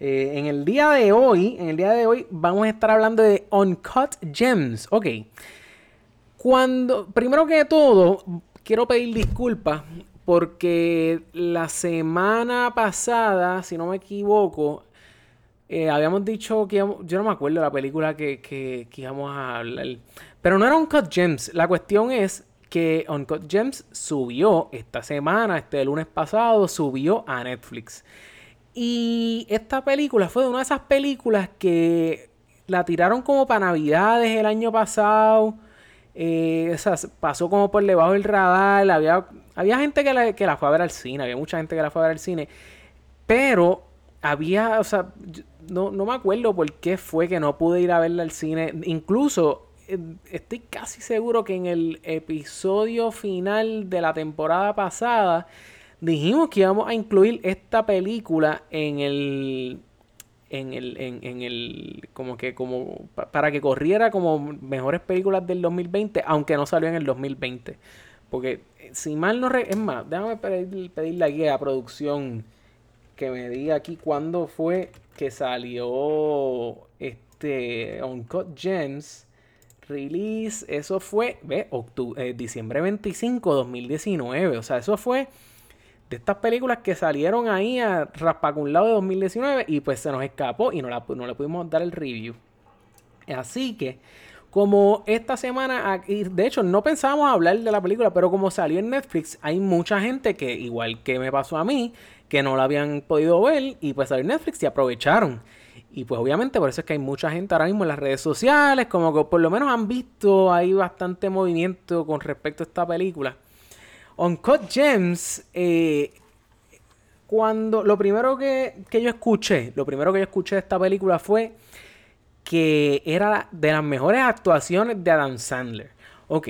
Eh, en el día de hoy, en el día de hoy, vamos a estar hablando de Uncut Gems. Ok. Cuando, primero que todo, quiero pedir disculpas porque la semana pasada, si no me equivoco, eh, habíamos dicho que íbamos- yo no me acuerdo la película que, que, íbamos a hablar. Pero no era Uncut Gems. La cuestión es que Uncut Gems subió esta semana, este lunes pasado, subió a Netflix. Y esta película fue de una de esas películas que la tiraron como para Navidades el año pasado. Eh, pasó como por debajo del radar. Había, había gente que la, que la fue a ver al cine, había mucha gente que la fue a ver al cine, pero había, o sea, no, no me acuerdo por qué fue que no pude ir a verla al cine. Incluso eh, estoy casi seguro que en el episodio final de la temporada pasada dijimos que íbamos a incluir esta película en el en el en, en el como que como pa- para que corriera como mejores películas del 2020 aunque no salió en el 2020 porque eh, si mal no es más déjame pedir, pedirle aquí a producción que me diga aquí cuándo fue que salió este Uncut Gems release eso fue ve octu- eh, diciembre 25 2019 o sea eso fue de estas películas que salieron ahí a raspacunlado de 2019 y pues se nos escapó y no, la, no le pudimos dar el review. Así que, como esta semana, aquí- de hecho no pensábamos hablar de la película, pero como salió en Netflix, hay mucha gente que, igual que me pasó a mí, que no la habían podido ver y pues salió en Netflix y aprovecharon. Y pues obviamente por eso es que hay mucha gente ahora mismo en las redes sociales, como que por lo menos han visto ahí bastante movimiento con respecto a esta película. Uncut Gems, eh, cuando lo primero que, que yo escuché, lo primero que yo escuché de esta película fue que era de las mejores actuaciones de Adam Sandler. Ok.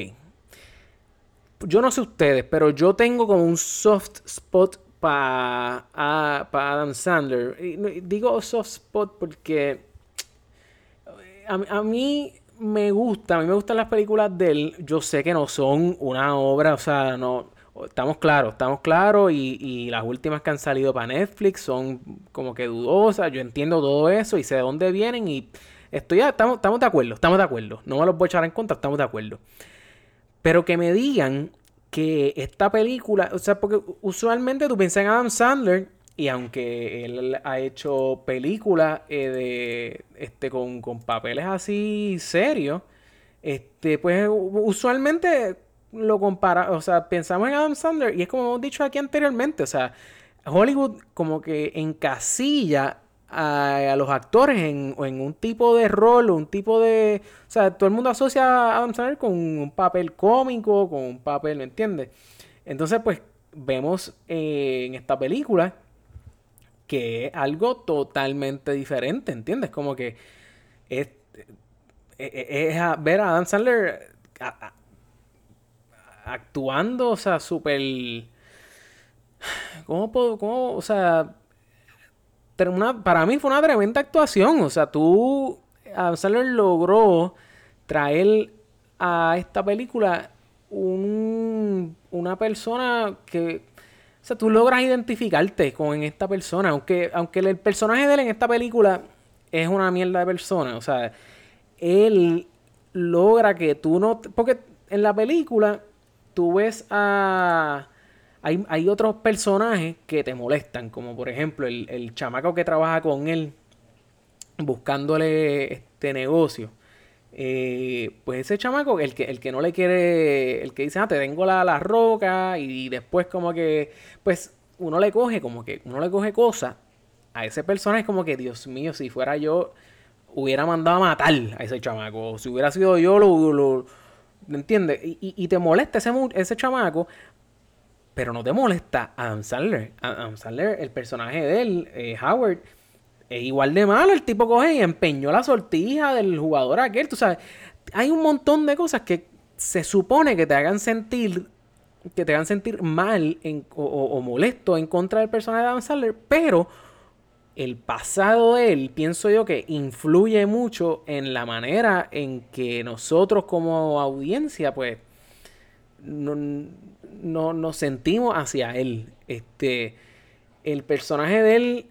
Yo no sé ustedes, pero yo tengo como un soft spot para Adam Sandler. Digo soft spot porque a, a mí me gusta, a mí me gustan las películas de él. Yo sé que no son una obra, o sea, no. Estamos claros, estamos claros. Y, y las últimas que han salido para Netflix son como que dudosas. Yo entiendo todo eso y sé de dónde vienen. Y estoy, estamos, estamos de acuerdo, estamos de acuerdo. No me los voy a echar en contra, estamos de acuerdo. Pero que me digan que esta película, o sea, porque usualmente tú piensas en Adam Sandler y aunque él ha hecho películas eh, de este con, con papeles así serios, este pues usualmente lo compara, o sea, pensamos en Adam Sandler y es como hemos dicho aquí anteriormente, o sea, Hollywood como que encasilla a, los actores en, un tipo de rol, un tipo de... O sea, todo el mundo asocia a Adam Sandler con un papel cómico, con un papel, ¿me entiendes? Entonces, pues, vemos eh, en esta película que es algo totalmente diferente, ¿entiendes? Como que es, es a- ver a Adam Sandler actuando, o sea, súper... ¿Cómo puedo, cómo, o sea, para mí fue una tremenda actuación. O sea, tú, Adam Sandler logró traer a esta película un- una persona que, o sea, tú logras identificarte con esta persona. Aunque, aunque el personaje de él en esta película es una mierda de persona. O sea, él logra que tú no... Porque en la película tú ves a... Hay, hay otros personajes que te molestan, como por ejemplo el, el chamaco que trabaja con él buscándole este negocio. Eh, pues ese chamaco, el que, el que no le quiere, el que dice, ah, te tengo la, la roca, y después como que, pues uno le coge, como que uno le coge cosas a ese personaje, como que, Dios mío, si fuera yo, hubiera mandado a matar a ese chamaco. Si hubiera sido yo, lo, lo- ¿me entiendes? Y, y- y te molesta ese, ese chamaco, pero no te molesta Adam Sandler. Adam Sandler, el personaje de él, eh, Howard, es igual de malo. El tipo coge y empeñó la sortija del jugador aquel. Tú sabes, hay un montón de cosas que se supone que te hagan sentir que te hagan sentir mal o molesto en contra del personaje de Adam Sandler, pero el pasado de él, pienso yo que influye mucho en la manera en que nosotros como audiencia, pues, no, no- nos sentimos hacia él. Este, el personaje de él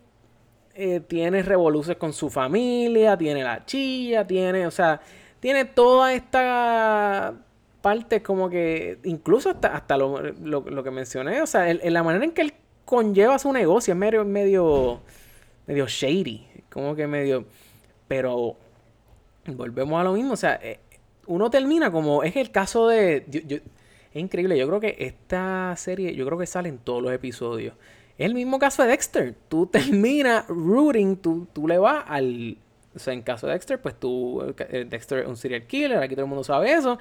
eh, tiene revoluciones con su familia, tiene la chilla, tiene, o sea, tiene toda esta parte como que, incluso hasta, hasta lo, lo- que mencioné, o sea, el- la manera en que él conlleva su negocio es medio, medio, medio shady, como que medio, pero volvemos a lo mismo, o sea, eh, uno termina como, es el caso de, es increíble, yo creo que esta serie, yo creo que sale en todos los episodios. Es el mismo caso de Dexter. Tú terminas rooting, tú, tú le vas al... O sea, en caso de Dexter, pues tú... eh, Dexter es un serial killer, aquí todo el mundo sabe eso.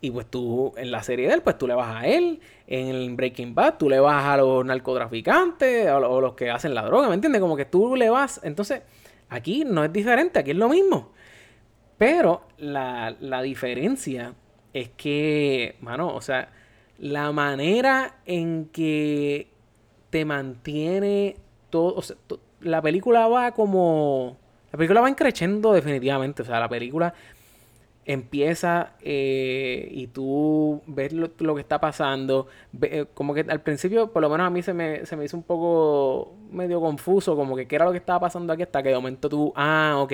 Y pues tú, en la serie de él, pues tú le vas a él. En el Breaking Bad, tú le vas a los narcotraficantes o, o los que hacen la droga, ¿me entiendes? Como que tú le vas. Entonces, aquí no es diferente, aquí es lo mismo. Pero la, la diferencia es que, mano, o sea, la manera en que te mantiene todo. O sea, la película va como. La película va creciendo definitivamente. O sea, la película empieza eh, y tú ves lo, lo que está pasando. eh, como que al principio, por lo menos a mí se me, se me hizo un poco medio confuso, como que qué era lo que estaba pasando aquí hasta que de momento tú, ah, ok,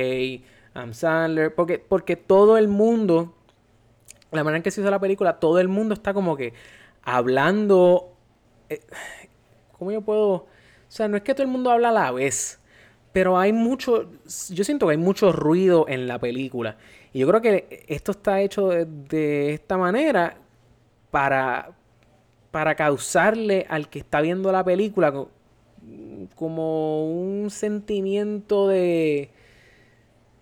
I'm Sandler. Porque, porque todo el mundo, la manera en que se hizo la película, todo el mundo está como que hablando. eh, ¿Cómo yo puedo.? O sea, no es que todo el mundo habla a la vez. Pero hay mucho. Yo siento que hay mucho ruido en la película. Y yo creo que esto está hecho de, de esta manera para. Para causarle al que está viendo la película co- como un sentimiento de.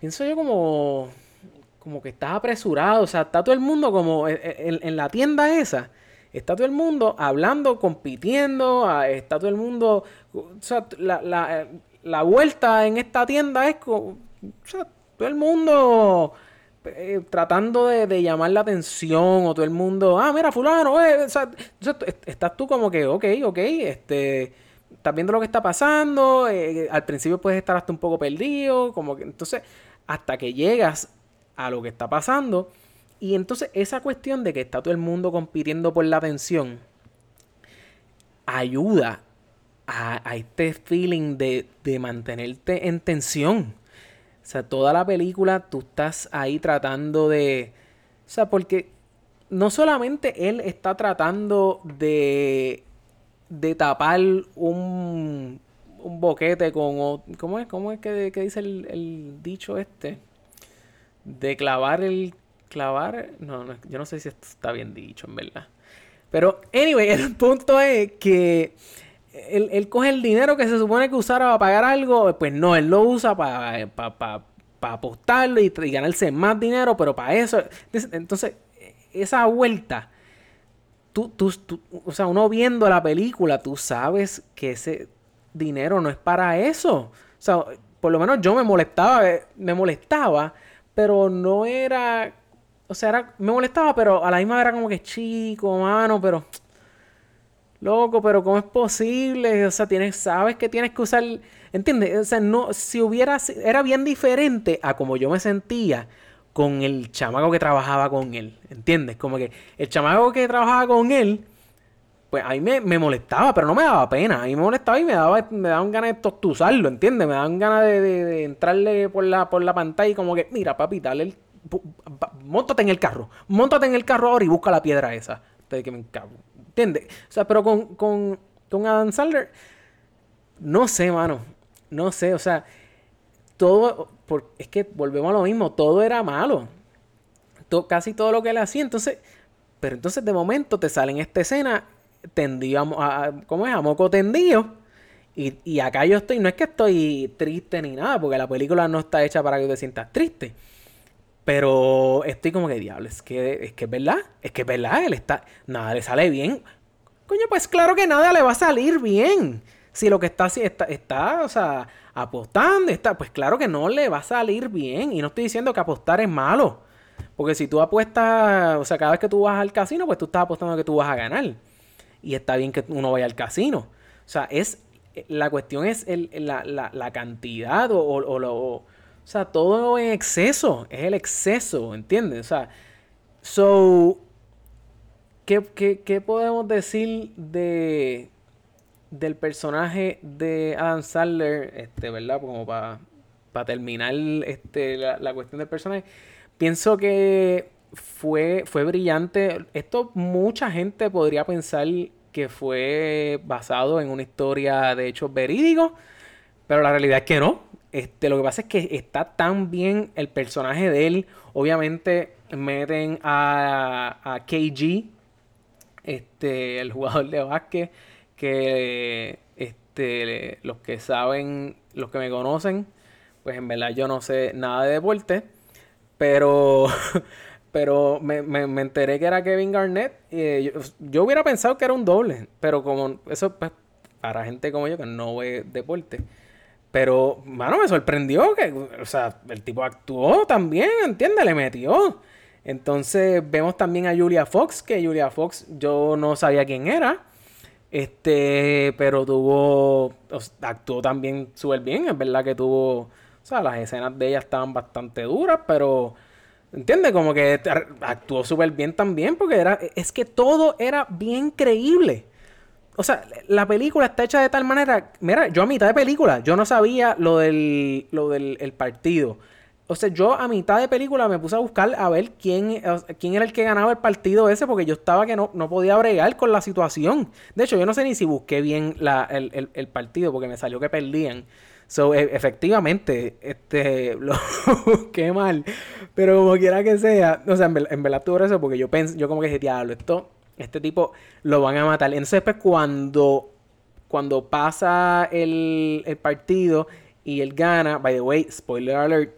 Pienso yo como. Como que estás apresurado. O sea, está todo el mundo como en, en- en la tienda esa. Está todo el mundo hablando, compitiendo. Está todo el mundo. O sea, la, la, la vuelta en esta tienda es como. O sea, todo el mundo. eh, tratando de, de llamar la atención. O todo el mundo. Ah, mira, Fulano. eh", o sea, estás tú como que, ok, ok. Este. Estás viendo lo que está pasando. eh, al principio puedes estar hasta un poco perdido. Como que. Entonces. Hasta que llegas a lo que está pasando. Y entonces esa cuestión de que está todo el mundo compitiendo por la atención ayuda a, a este feeling de, de mantenerte en tensión. O sea, toda la película tú estás ahí tratando de... O sea, porque no solamente él está tratando de, de tapar un, un boquete con... ¿Cómo es? ¿Cómo es que, que dice el, el dicho este? De clavar el... Clavar... No, no, yo no sé si está bien dicho, en verdad. Pero, anyway, el punto es que él, él coge el dinero que se supone que usara para pagar algo, pues no, él lo usa para, para, para, apostarlo y, y ganarse más dinero, pero para eso. Entonces, esa vuelta, tú, tú, tú- o sea, uno viendo la película, tú sabes que ese dinero no es para eso. O sea, por lo menos yo me molestaba, me molestaba, pero no era, o sea, era, me molestaba, pero a la misma era como que chico, mano, pero loco, pero ¿cómo es posible? O sea, tienes, sabes que tienes que usar, ¿entiendes? O sea, no, si hubiera, era bien diferente a como yo me sentía con el chamaco que trabajaba con él, ¿entiendes? Como que el chamaco que trabajaba con él, pues a mí me, molestaba, pero no me daba pena. A mí me molestaba y me daba, me daban ganas de tostuzarlo, ¿entiendes? Me daban ganas de, entrarle por la, por la pantalla y como que, mira, papi, dale el... Móntate en el carro. Móntate en el carro ahora y busca la piedra esa. Que. ¿Entiendes? O sea, pero con, con, con Adam Sandler... No sé, mano. No sé, o sea... Todo... por- es que volvemos a lo mismo. Todo era malo. To- casi todo lo que él hacía. Entonces... Pero entonces de momento te sale en esta escena tendido a, mo- a- a- ¿cómo? A moco tendido. Y, y acá yo estoy, no es que estoy triste ni nada, porque la película no está hecha para que te sientas triste. Pero estoy como que diablo, es que es que es verdad, es que es verdad, él está, nada le sale bien. Coño, pues claro que nada le va a salir bien. Si lo que está está, está, o sea, apostando, está, pues claro que no le va a salir bien. Y no estoy diciendo que apostar es malo. Porque si tú apuestas, o sea, cada vez que tú vas al casino, pues tú estás apostando que tú vas a ganar. Y está bien que uno vaya al casino. O sea, es. La cuestión es el- la, la- la cantidad o, o, o o- sea, todo en exceso. Es el exceso, ¿entiendes? O sea, so. ¿Qué, qué, qué podemos decir de. del personaje de Adam Sandler? Este, ¿verdad? Como para terminar este, la, la cuestión del personaje. Pienso que fue, fue brillante. Esto mucha gente podría pensar que fue basado en una historia de hechos verídicos, pero la realidad es que no. Este, lo que pasa es que está tan bien el personaje de él. Obviamente meten a, a KG, este, el jugador de básquet, que este, los que saben, los que me conocen, pues en verdad yo no sé nada de deporte, pero, pero me, me, me enteré que era Kevin Garnett. Y eh, yo, yo hubiera pensado que era un doble, pero como eso, pues, para gente como yo que no ve deporte. Pero, mano, me sorprendió que, o sea, el tipo actuó también, ¿entiendes? Le metió. Entonces vemos también a Julia Fox, que Julia Fox yo no sabía quién era. Este, pero tuvo, actuó también súper bien. Es verdad que tuvo, o sea, las escenas de ella estaban bastante duras, pero, ¿entiendes? Como que actuó súper bien también, porque era, es que todo era bien creíble. O sea, la película está hecha de tal manera. Mira, yo a mitad de película, yo no sabía lo del, lo del el partido. O sea, yo a mitad de película me puse a buscar a ver quién, quién era el que ganaba el partido ese, porque yo estaba que no, no podía bregar con la situación. De hecho, yo no sé ni si busqué bien la, el, el, el, partido, porque me salió que perdían. So, e efectivamente, este, lo busqué mal. Pero como quiera que sea, o sea, en, en verdad tuve eso, porque yo pensé, yo como que dije, diablo, esto este tipo lo van a matar. Entonces, pues, cuando, cuando pasa el, el partido y él gana, by the way, spoiler alert,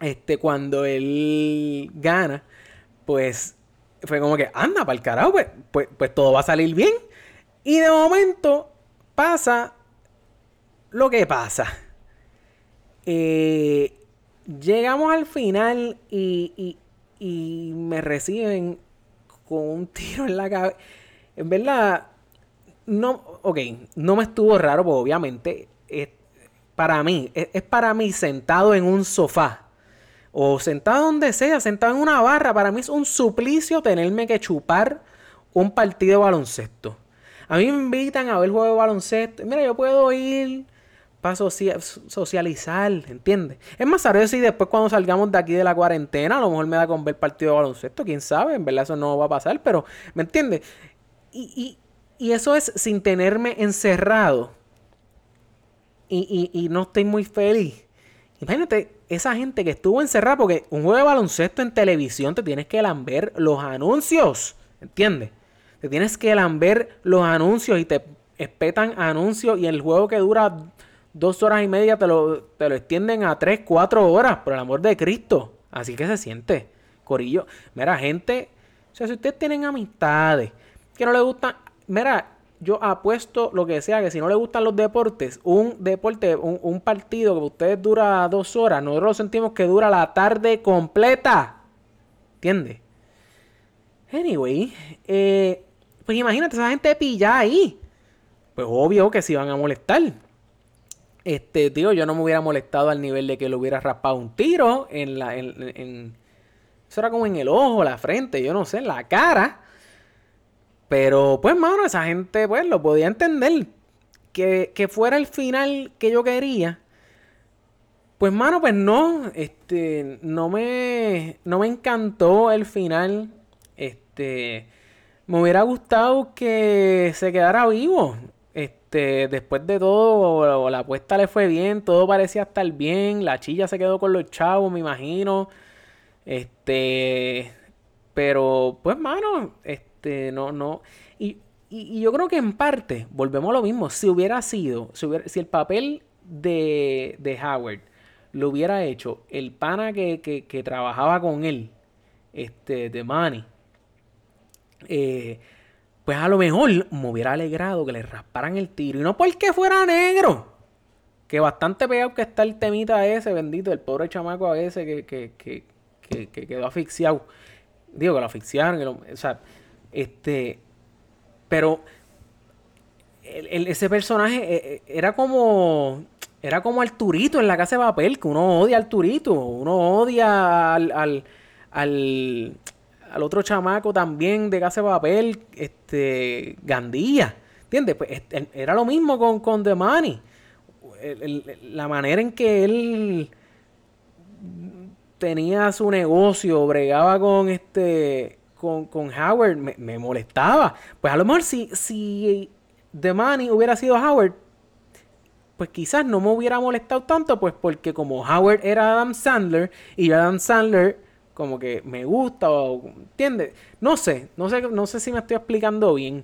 este, cuando él gana, pues fue como que, anda, para el carajo, pues, pues, pues, todo va a salir bien. Y de momento pasa lo que pasa. Eh, llegamos al final y, y, me reciben con un tiro en la cabeza. En verdad, no, ok, no me estuvo raro, porque obviamente para mí, es, es, para mí sentado en un sofá o sentado donde sea, sentado en una barra, para mí es un suplicio tenerme que chupar un partido de baloncesto. A mí me invitan a ver juego de baloncesto. Mira, yo puedo ir para socializar, ¿entiendes? Es más, a si después cuando salgamos de aquí de la cuarentena, a lo mejor me da con ver partido de baloncesto, quién sabe, en verdad eso no va a pasar, pero, ¿me entiendes? Y, y, y, eso es sin tenerme encerrado. Y, y, no estoy muy feliz. Imagínate esa gente que estuvo encerrada porque un juego de baloncesto en televisión te tienes que lamber los anuncios, ¿entiendes? Te tienes que lamber los anuncios y te espetan anuncios y el juego que dura dos horas y media te lo, te lo extienden a tres, cuatro horas, por el amor de Cristo. Así que se siente, Corillo. Mira, gente, o sea, si ustedes tienen amistades que no les gustan, mira, yo apuesto lo que sea, que si no les gustan los deportes, un deporte, un, un partido que ustedes dura dos horas, nosotros sentimos que dura la tarde completa. ¿Entiendes? Anyway, eh, pues imagínate, esa gente pilla ahí. Pues obvio que se van a molestar. Este, tío, yo no me hubiera molestado al nivel de que le hubiera raspado un tiro en la. En, en, eso era como en el ojo, la frente, yo no sé, en la cara. Pero, pues, mano, esa gente, pues, lo podía entender. Que, que fuera el final que yo quería. Pues, mano, pues no. Este. No me. No me encantó el final. Este. Me hubiera gustado que se quedara vivo. Este, después de todo, la apuesta le fue bien, todo parecía estar bien, la chilla se quedó con los chavos, me imagino. Este, pero pues mano, este, no, no. Y, y, y yo creo que en parte, volvemos a lo mismo, si hubiera sido, si, el papel de, de Howard lo hubiera hecho el pana que, que, que trabajaba con él, este, de Manny, eh, pues a lo mejor me hubiera alegrado que le rasparan el tiro. Y no porque fuera negro. Que bastante pegado que está el temita ese, bendito, el pobre chamaco a ese que, que, que, que, que quedó asfixiado. Digo, que lo asfixiaron. Que o sea, este. Pero el, el, ese personaje era como. Era como Arturito en la casa de papel, que uno odia a Arturito. Uno odia al, al al otro chamaco también de casa de papel, este, Gandía. ¿Entiendes? Pues era lo mismo con, con The Money. La manera en que él tenía su negocio, bregaba con este. con, con Howard, me, me, molestaba. Pues a lo mejor si, si The Money hubiera sido Howard, pues quizás no me hubiera molestado tanto, pues porque como Howard era Adam Sandler y Adam Sandler como que me gusta o ¿entiendes? No sé, no sé, no sé si me estoy explicando bien.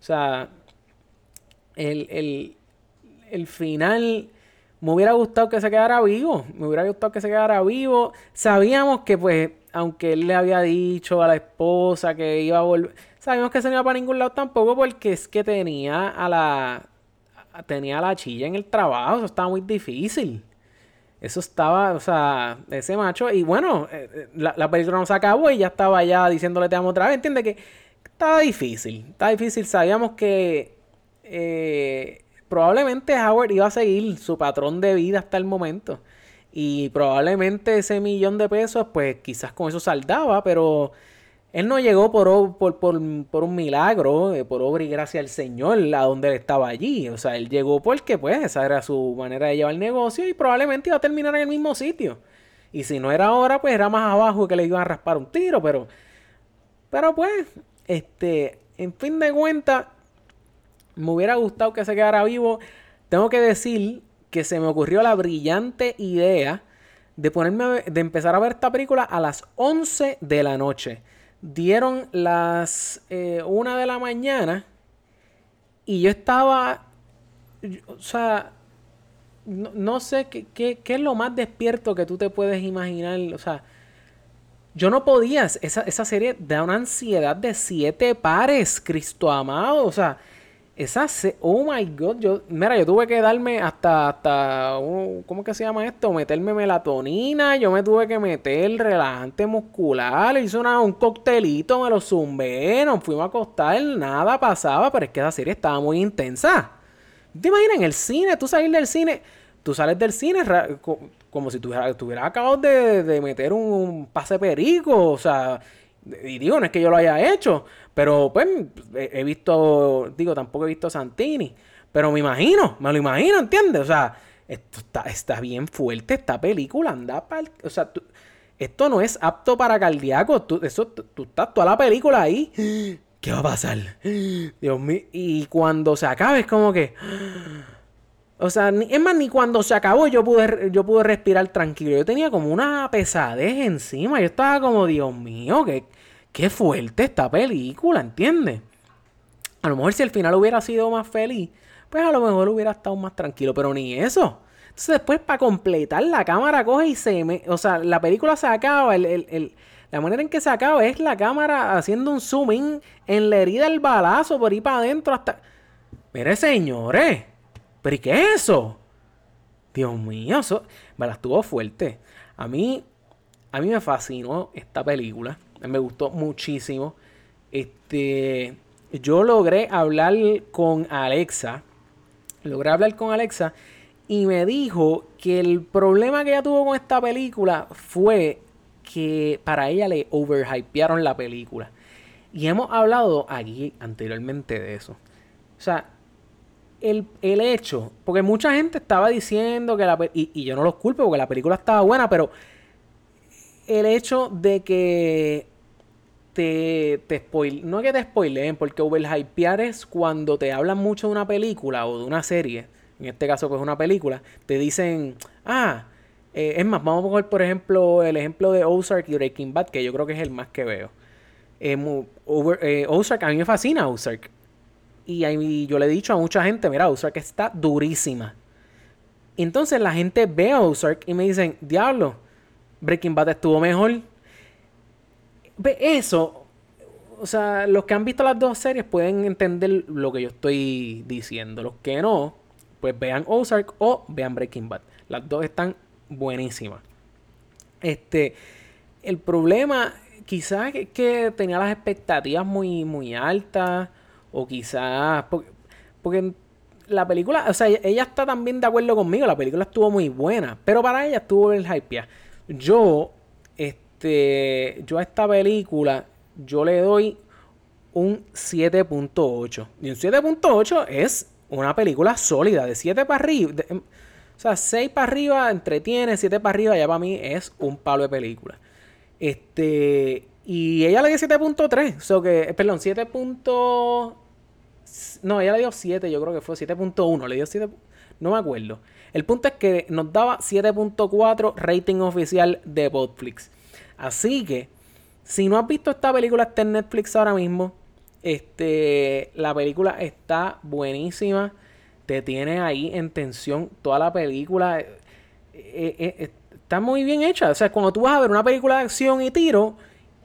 O sea, el, el, el final me hubiera gustado que se quedara vivo, me hubiera gustado que se quedara vivo. Sabíamos que pues aunque él le había dicho a la esposa que iba a volver, sabíamos que se no iba para ningún lado tampoco porque es que tenía a la tenía a la chilla en el trabajo, eso estaba muy difícil. Eso estaba, o sea, ese macho, y bueno, eh, eh, la, la película no se acabó y ya estaba ya diciéndole te amo otra vez, entiende que estaba difícil, estaba difícil, sabíamos que eh, probablemente Howard iba a seguir su patrón de vida hasta el momento. Y probablemente ese millón de pesos, pues quizás con eso saldaba, pero él no llegó por, por, por, por un milagro, eh, por obra y gracia del Señor, a donde él estaba allí. O sea, él llegó porque, pues, esa era su manera de llevar el negocio y probablemente iba a terminar en el mismo sitio. Y si no era ahora, pues era más abajo que le iban a raspar un tiro, pero... Pero pues, este, en fin de cuentas, me hubiera gustado que se quedara vivo. Tengo que decir que se me ocurrió la brillante idea de ponerme de empezar a ver esta película a las 11 de la noche. Dieron las eh, 1 de la mañana y yo estaba, o sea, no, no sé qué, qué, qué es lo más despierto que tú te puedes imaginar. O sea, yo no podía. Esa, esa serie da una ansiedad de siete pares, Cristo amado. O sea, esa se oh my god, yo, mira, yo tuve que darme hasta, hasta, un- ¿cómo que se llama esto? Meterme melatonina, yo me tuve que meter relajante muscular, hice una, un coctelito, me lo zumbé, nos fuimos a acostar, nada pasaba, pero es que esa serie estaba muy intensa. ¿Te imaginas en el cine? Tú salir del cine, tú sales del cine como si tuvieras tuviera acabado de, de meter un, un pase perico, o sea, y digo, no es que yo lo haya hecho, pero pues he, visto, digo, tampoco he visto Santini, pero me imagino, me lo imagino, ¿entiendes? O sea, esto está, está bien fuerte, esta película anda para o sea, esto no es apto para cardíacos, tú, eso, tú, estás toda la película ahí, ¿qué va a pasar? Dios mío, y cuando se acabe es como que... O sea, es más, ni cuando se acabó yo pude, yo pude respirar tranquilo. Yo tenía como una pesadez encima. Yo estaba como, Dios mío, qué, qué fuerte esta película, ¿entiendes? A lo mejor si el final hubiera sido más feliz, pues a lo mejor hubiera estado más tranquilo, pero ni eso. Entonces después para completar la cámara coge y se me... O sea, la película se acaba, el, el- el- la manera en que se acaba es la cámara haciendo un zoom in en la herida del balazo por ahí para adentro hasta... Mire, señores, ¿pero y qué es eso? Dios mío, eso me la estuvo fuerte. A mí, a mí me fascinó esta película. Me gustó muchísimo. Este, yo logré hablar con Alexa. Logré hablar con Alexa y me dijo que el problema que ella tuvo con esta película fue que para ella le overhypearon la película. Y hemos hablado aquí anteriormente de eso. O sea, el, el hecho, porque mucha gente estaba diciendo que la y, y yo no los culpo porque la película estaba buena, pero el hecho de que te, te spoil, no que te spoileen, porque overhypear es cuando te hablan mucho de una película o de una serie, en este caso pues una película, te dicen, ah, eh, es más, vamos a coger por ejemplo el ejemplo de Ozark y Breaking Bad, que yo creo que es el más que veo. Eh, over- eh, Ozark, a mí me fascina Ozark. Y ahí yo le he dicho a mucha gente, mira, Ozark está durísima. Entonces la gente ve a Ozark y me dicen, diablo, Breaking Bad estuvo mejor. Eso. O sea, los que han visto las dos series pueden entender lo que yo estoy diciendo. Los que no, pues vean Ozark o vean Breaking Bad. Las dos están buenísimas. Este, el problema quizás es que tenía las expectativas muy, muy altas. O quizás. Porque, porque la película. O sea, ella, ella está también de acuerdo conmigo. La película estuvo muy buena. Pero para ella estuvo el hype. Yo. Este. Yo a esta película. Yo le doy un 7.8. Y un 7.8 es una película sólida. De 7 para arriba. em, o sea, 6 para arriba entretiene, 7 para arriba ya para mí es un palo de película. Este. Y ella le dio 7.3. O sea que. Perdón, 7. No, ella le dio 7, yo creo que fue 7.1. Le dio 7. No me acuerdo. El punto es que nos daba 7.4 rating oficial de Podflix. Así que, si no has visto esta película, está en Netflix ahora mismo. Este, la película está buenísima. Te tiene ahí en tensión toda la película. Eh, eh, eh, está muy bien hecha. O sea, cuando tú vas a ver una película de acción y tiro,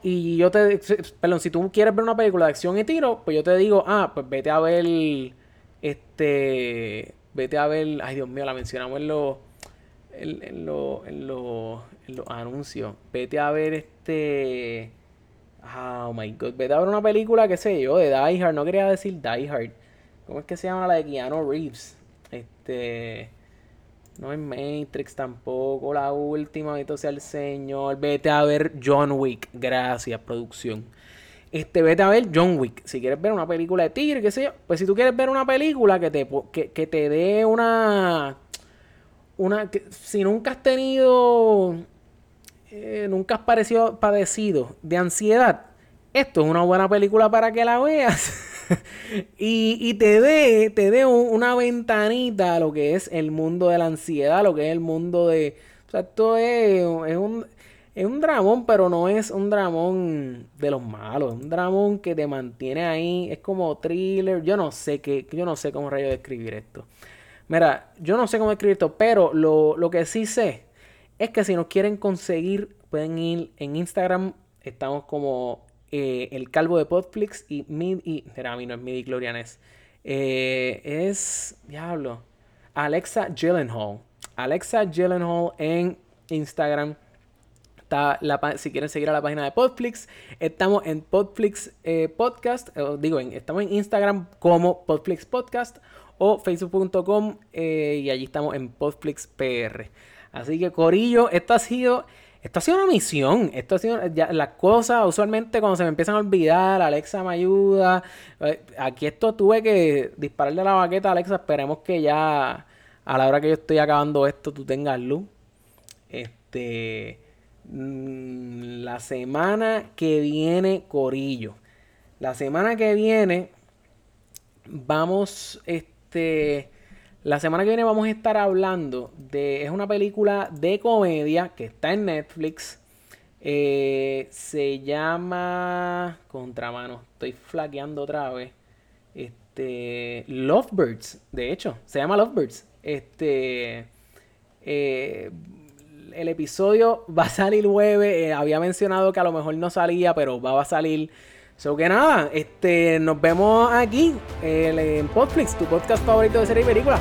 y yo te. Perdón, si tú quieres ver una película de acción y tiro, pues yo te digo, ah, pues vete a ver. Este. Vete a ver. Ay, Dios mío, la mencionamos en los. En, en. En los. En los anuncios. Vete a ver este. Oh my god. Vete a ver una película, qué sé yo, de Die Hard. No quería decir Die Hard. ¿Cómo es que se llama la de Keanu Reeves? Este. No es Matrix tampoco. La última, sea el Señor. Vete a ver John Wick. Gracias, producción. Este, vete a ver John Wick. Si quieres ver una película de tigre, qué sé yo. Pues si tú quieres ver una película que te, que, que te dé una. Una. Que, si nunca has tenido. Eh, nunca has parecido, padecido de ansiedad. Esto es una buena película para que la veas. y, y, te dé te dé una ventanita a lo que es el mundo de la ansiedad, lo que es el mundo de... O sea, esto es, es un... Es un dramón, pero no es un dramón de los malos. Es un dramón que te mantiene ahí. Es como thriller. Yo no sé qué. Yo no sé cómo rayo describir esto. Mira, yo no sé cómo describir esto. Pero lo, que sí sé es que si nos quieren conseguir, pueden ir en Instagram. Estamos como eh, el calvo de Podflix y Mid y a mí no es Midi Glorianes. Eh, es diablo. Alexa Gyllenhaal. Alexa Gyllenhaal en Instagram. Si quieren seguir a la página de Podflix, estamos en Podflix eh, Podcast. digo, estamos en Instagram como Podflix Podcast o facebook.com y allí estamos en Podflix PR. Así que Corillo, esto ha sido esto ha sido una misión. Esto ha sido las cosas, usualmente cuando se me empiezan a olvidar, Alexa me ayuda. Eh, aquí esto tuve que dispararle la baqueta, Alexa. Esperemos que ya a la hora que yo estoy acabando esto, tú tengas luz. Este. Mm, la semana que viene, Corillo. La semana que viene, vamos. Este. La semana que viene vamos a estar hablando de. Es una película de comedia que está en Netflix. Eh, se llama. Contramano. Estoy flaqueando otra vez. Este. Lovebirds. De hecho, se llama Lovebirds. Este. Eh, el episodio va a salir jueves. Eh, había mencionado que a lo mejor no salía, pero va a salir. So que nada, este, nos vemos aquí en Podflix, tu podcast favorito de serie y película.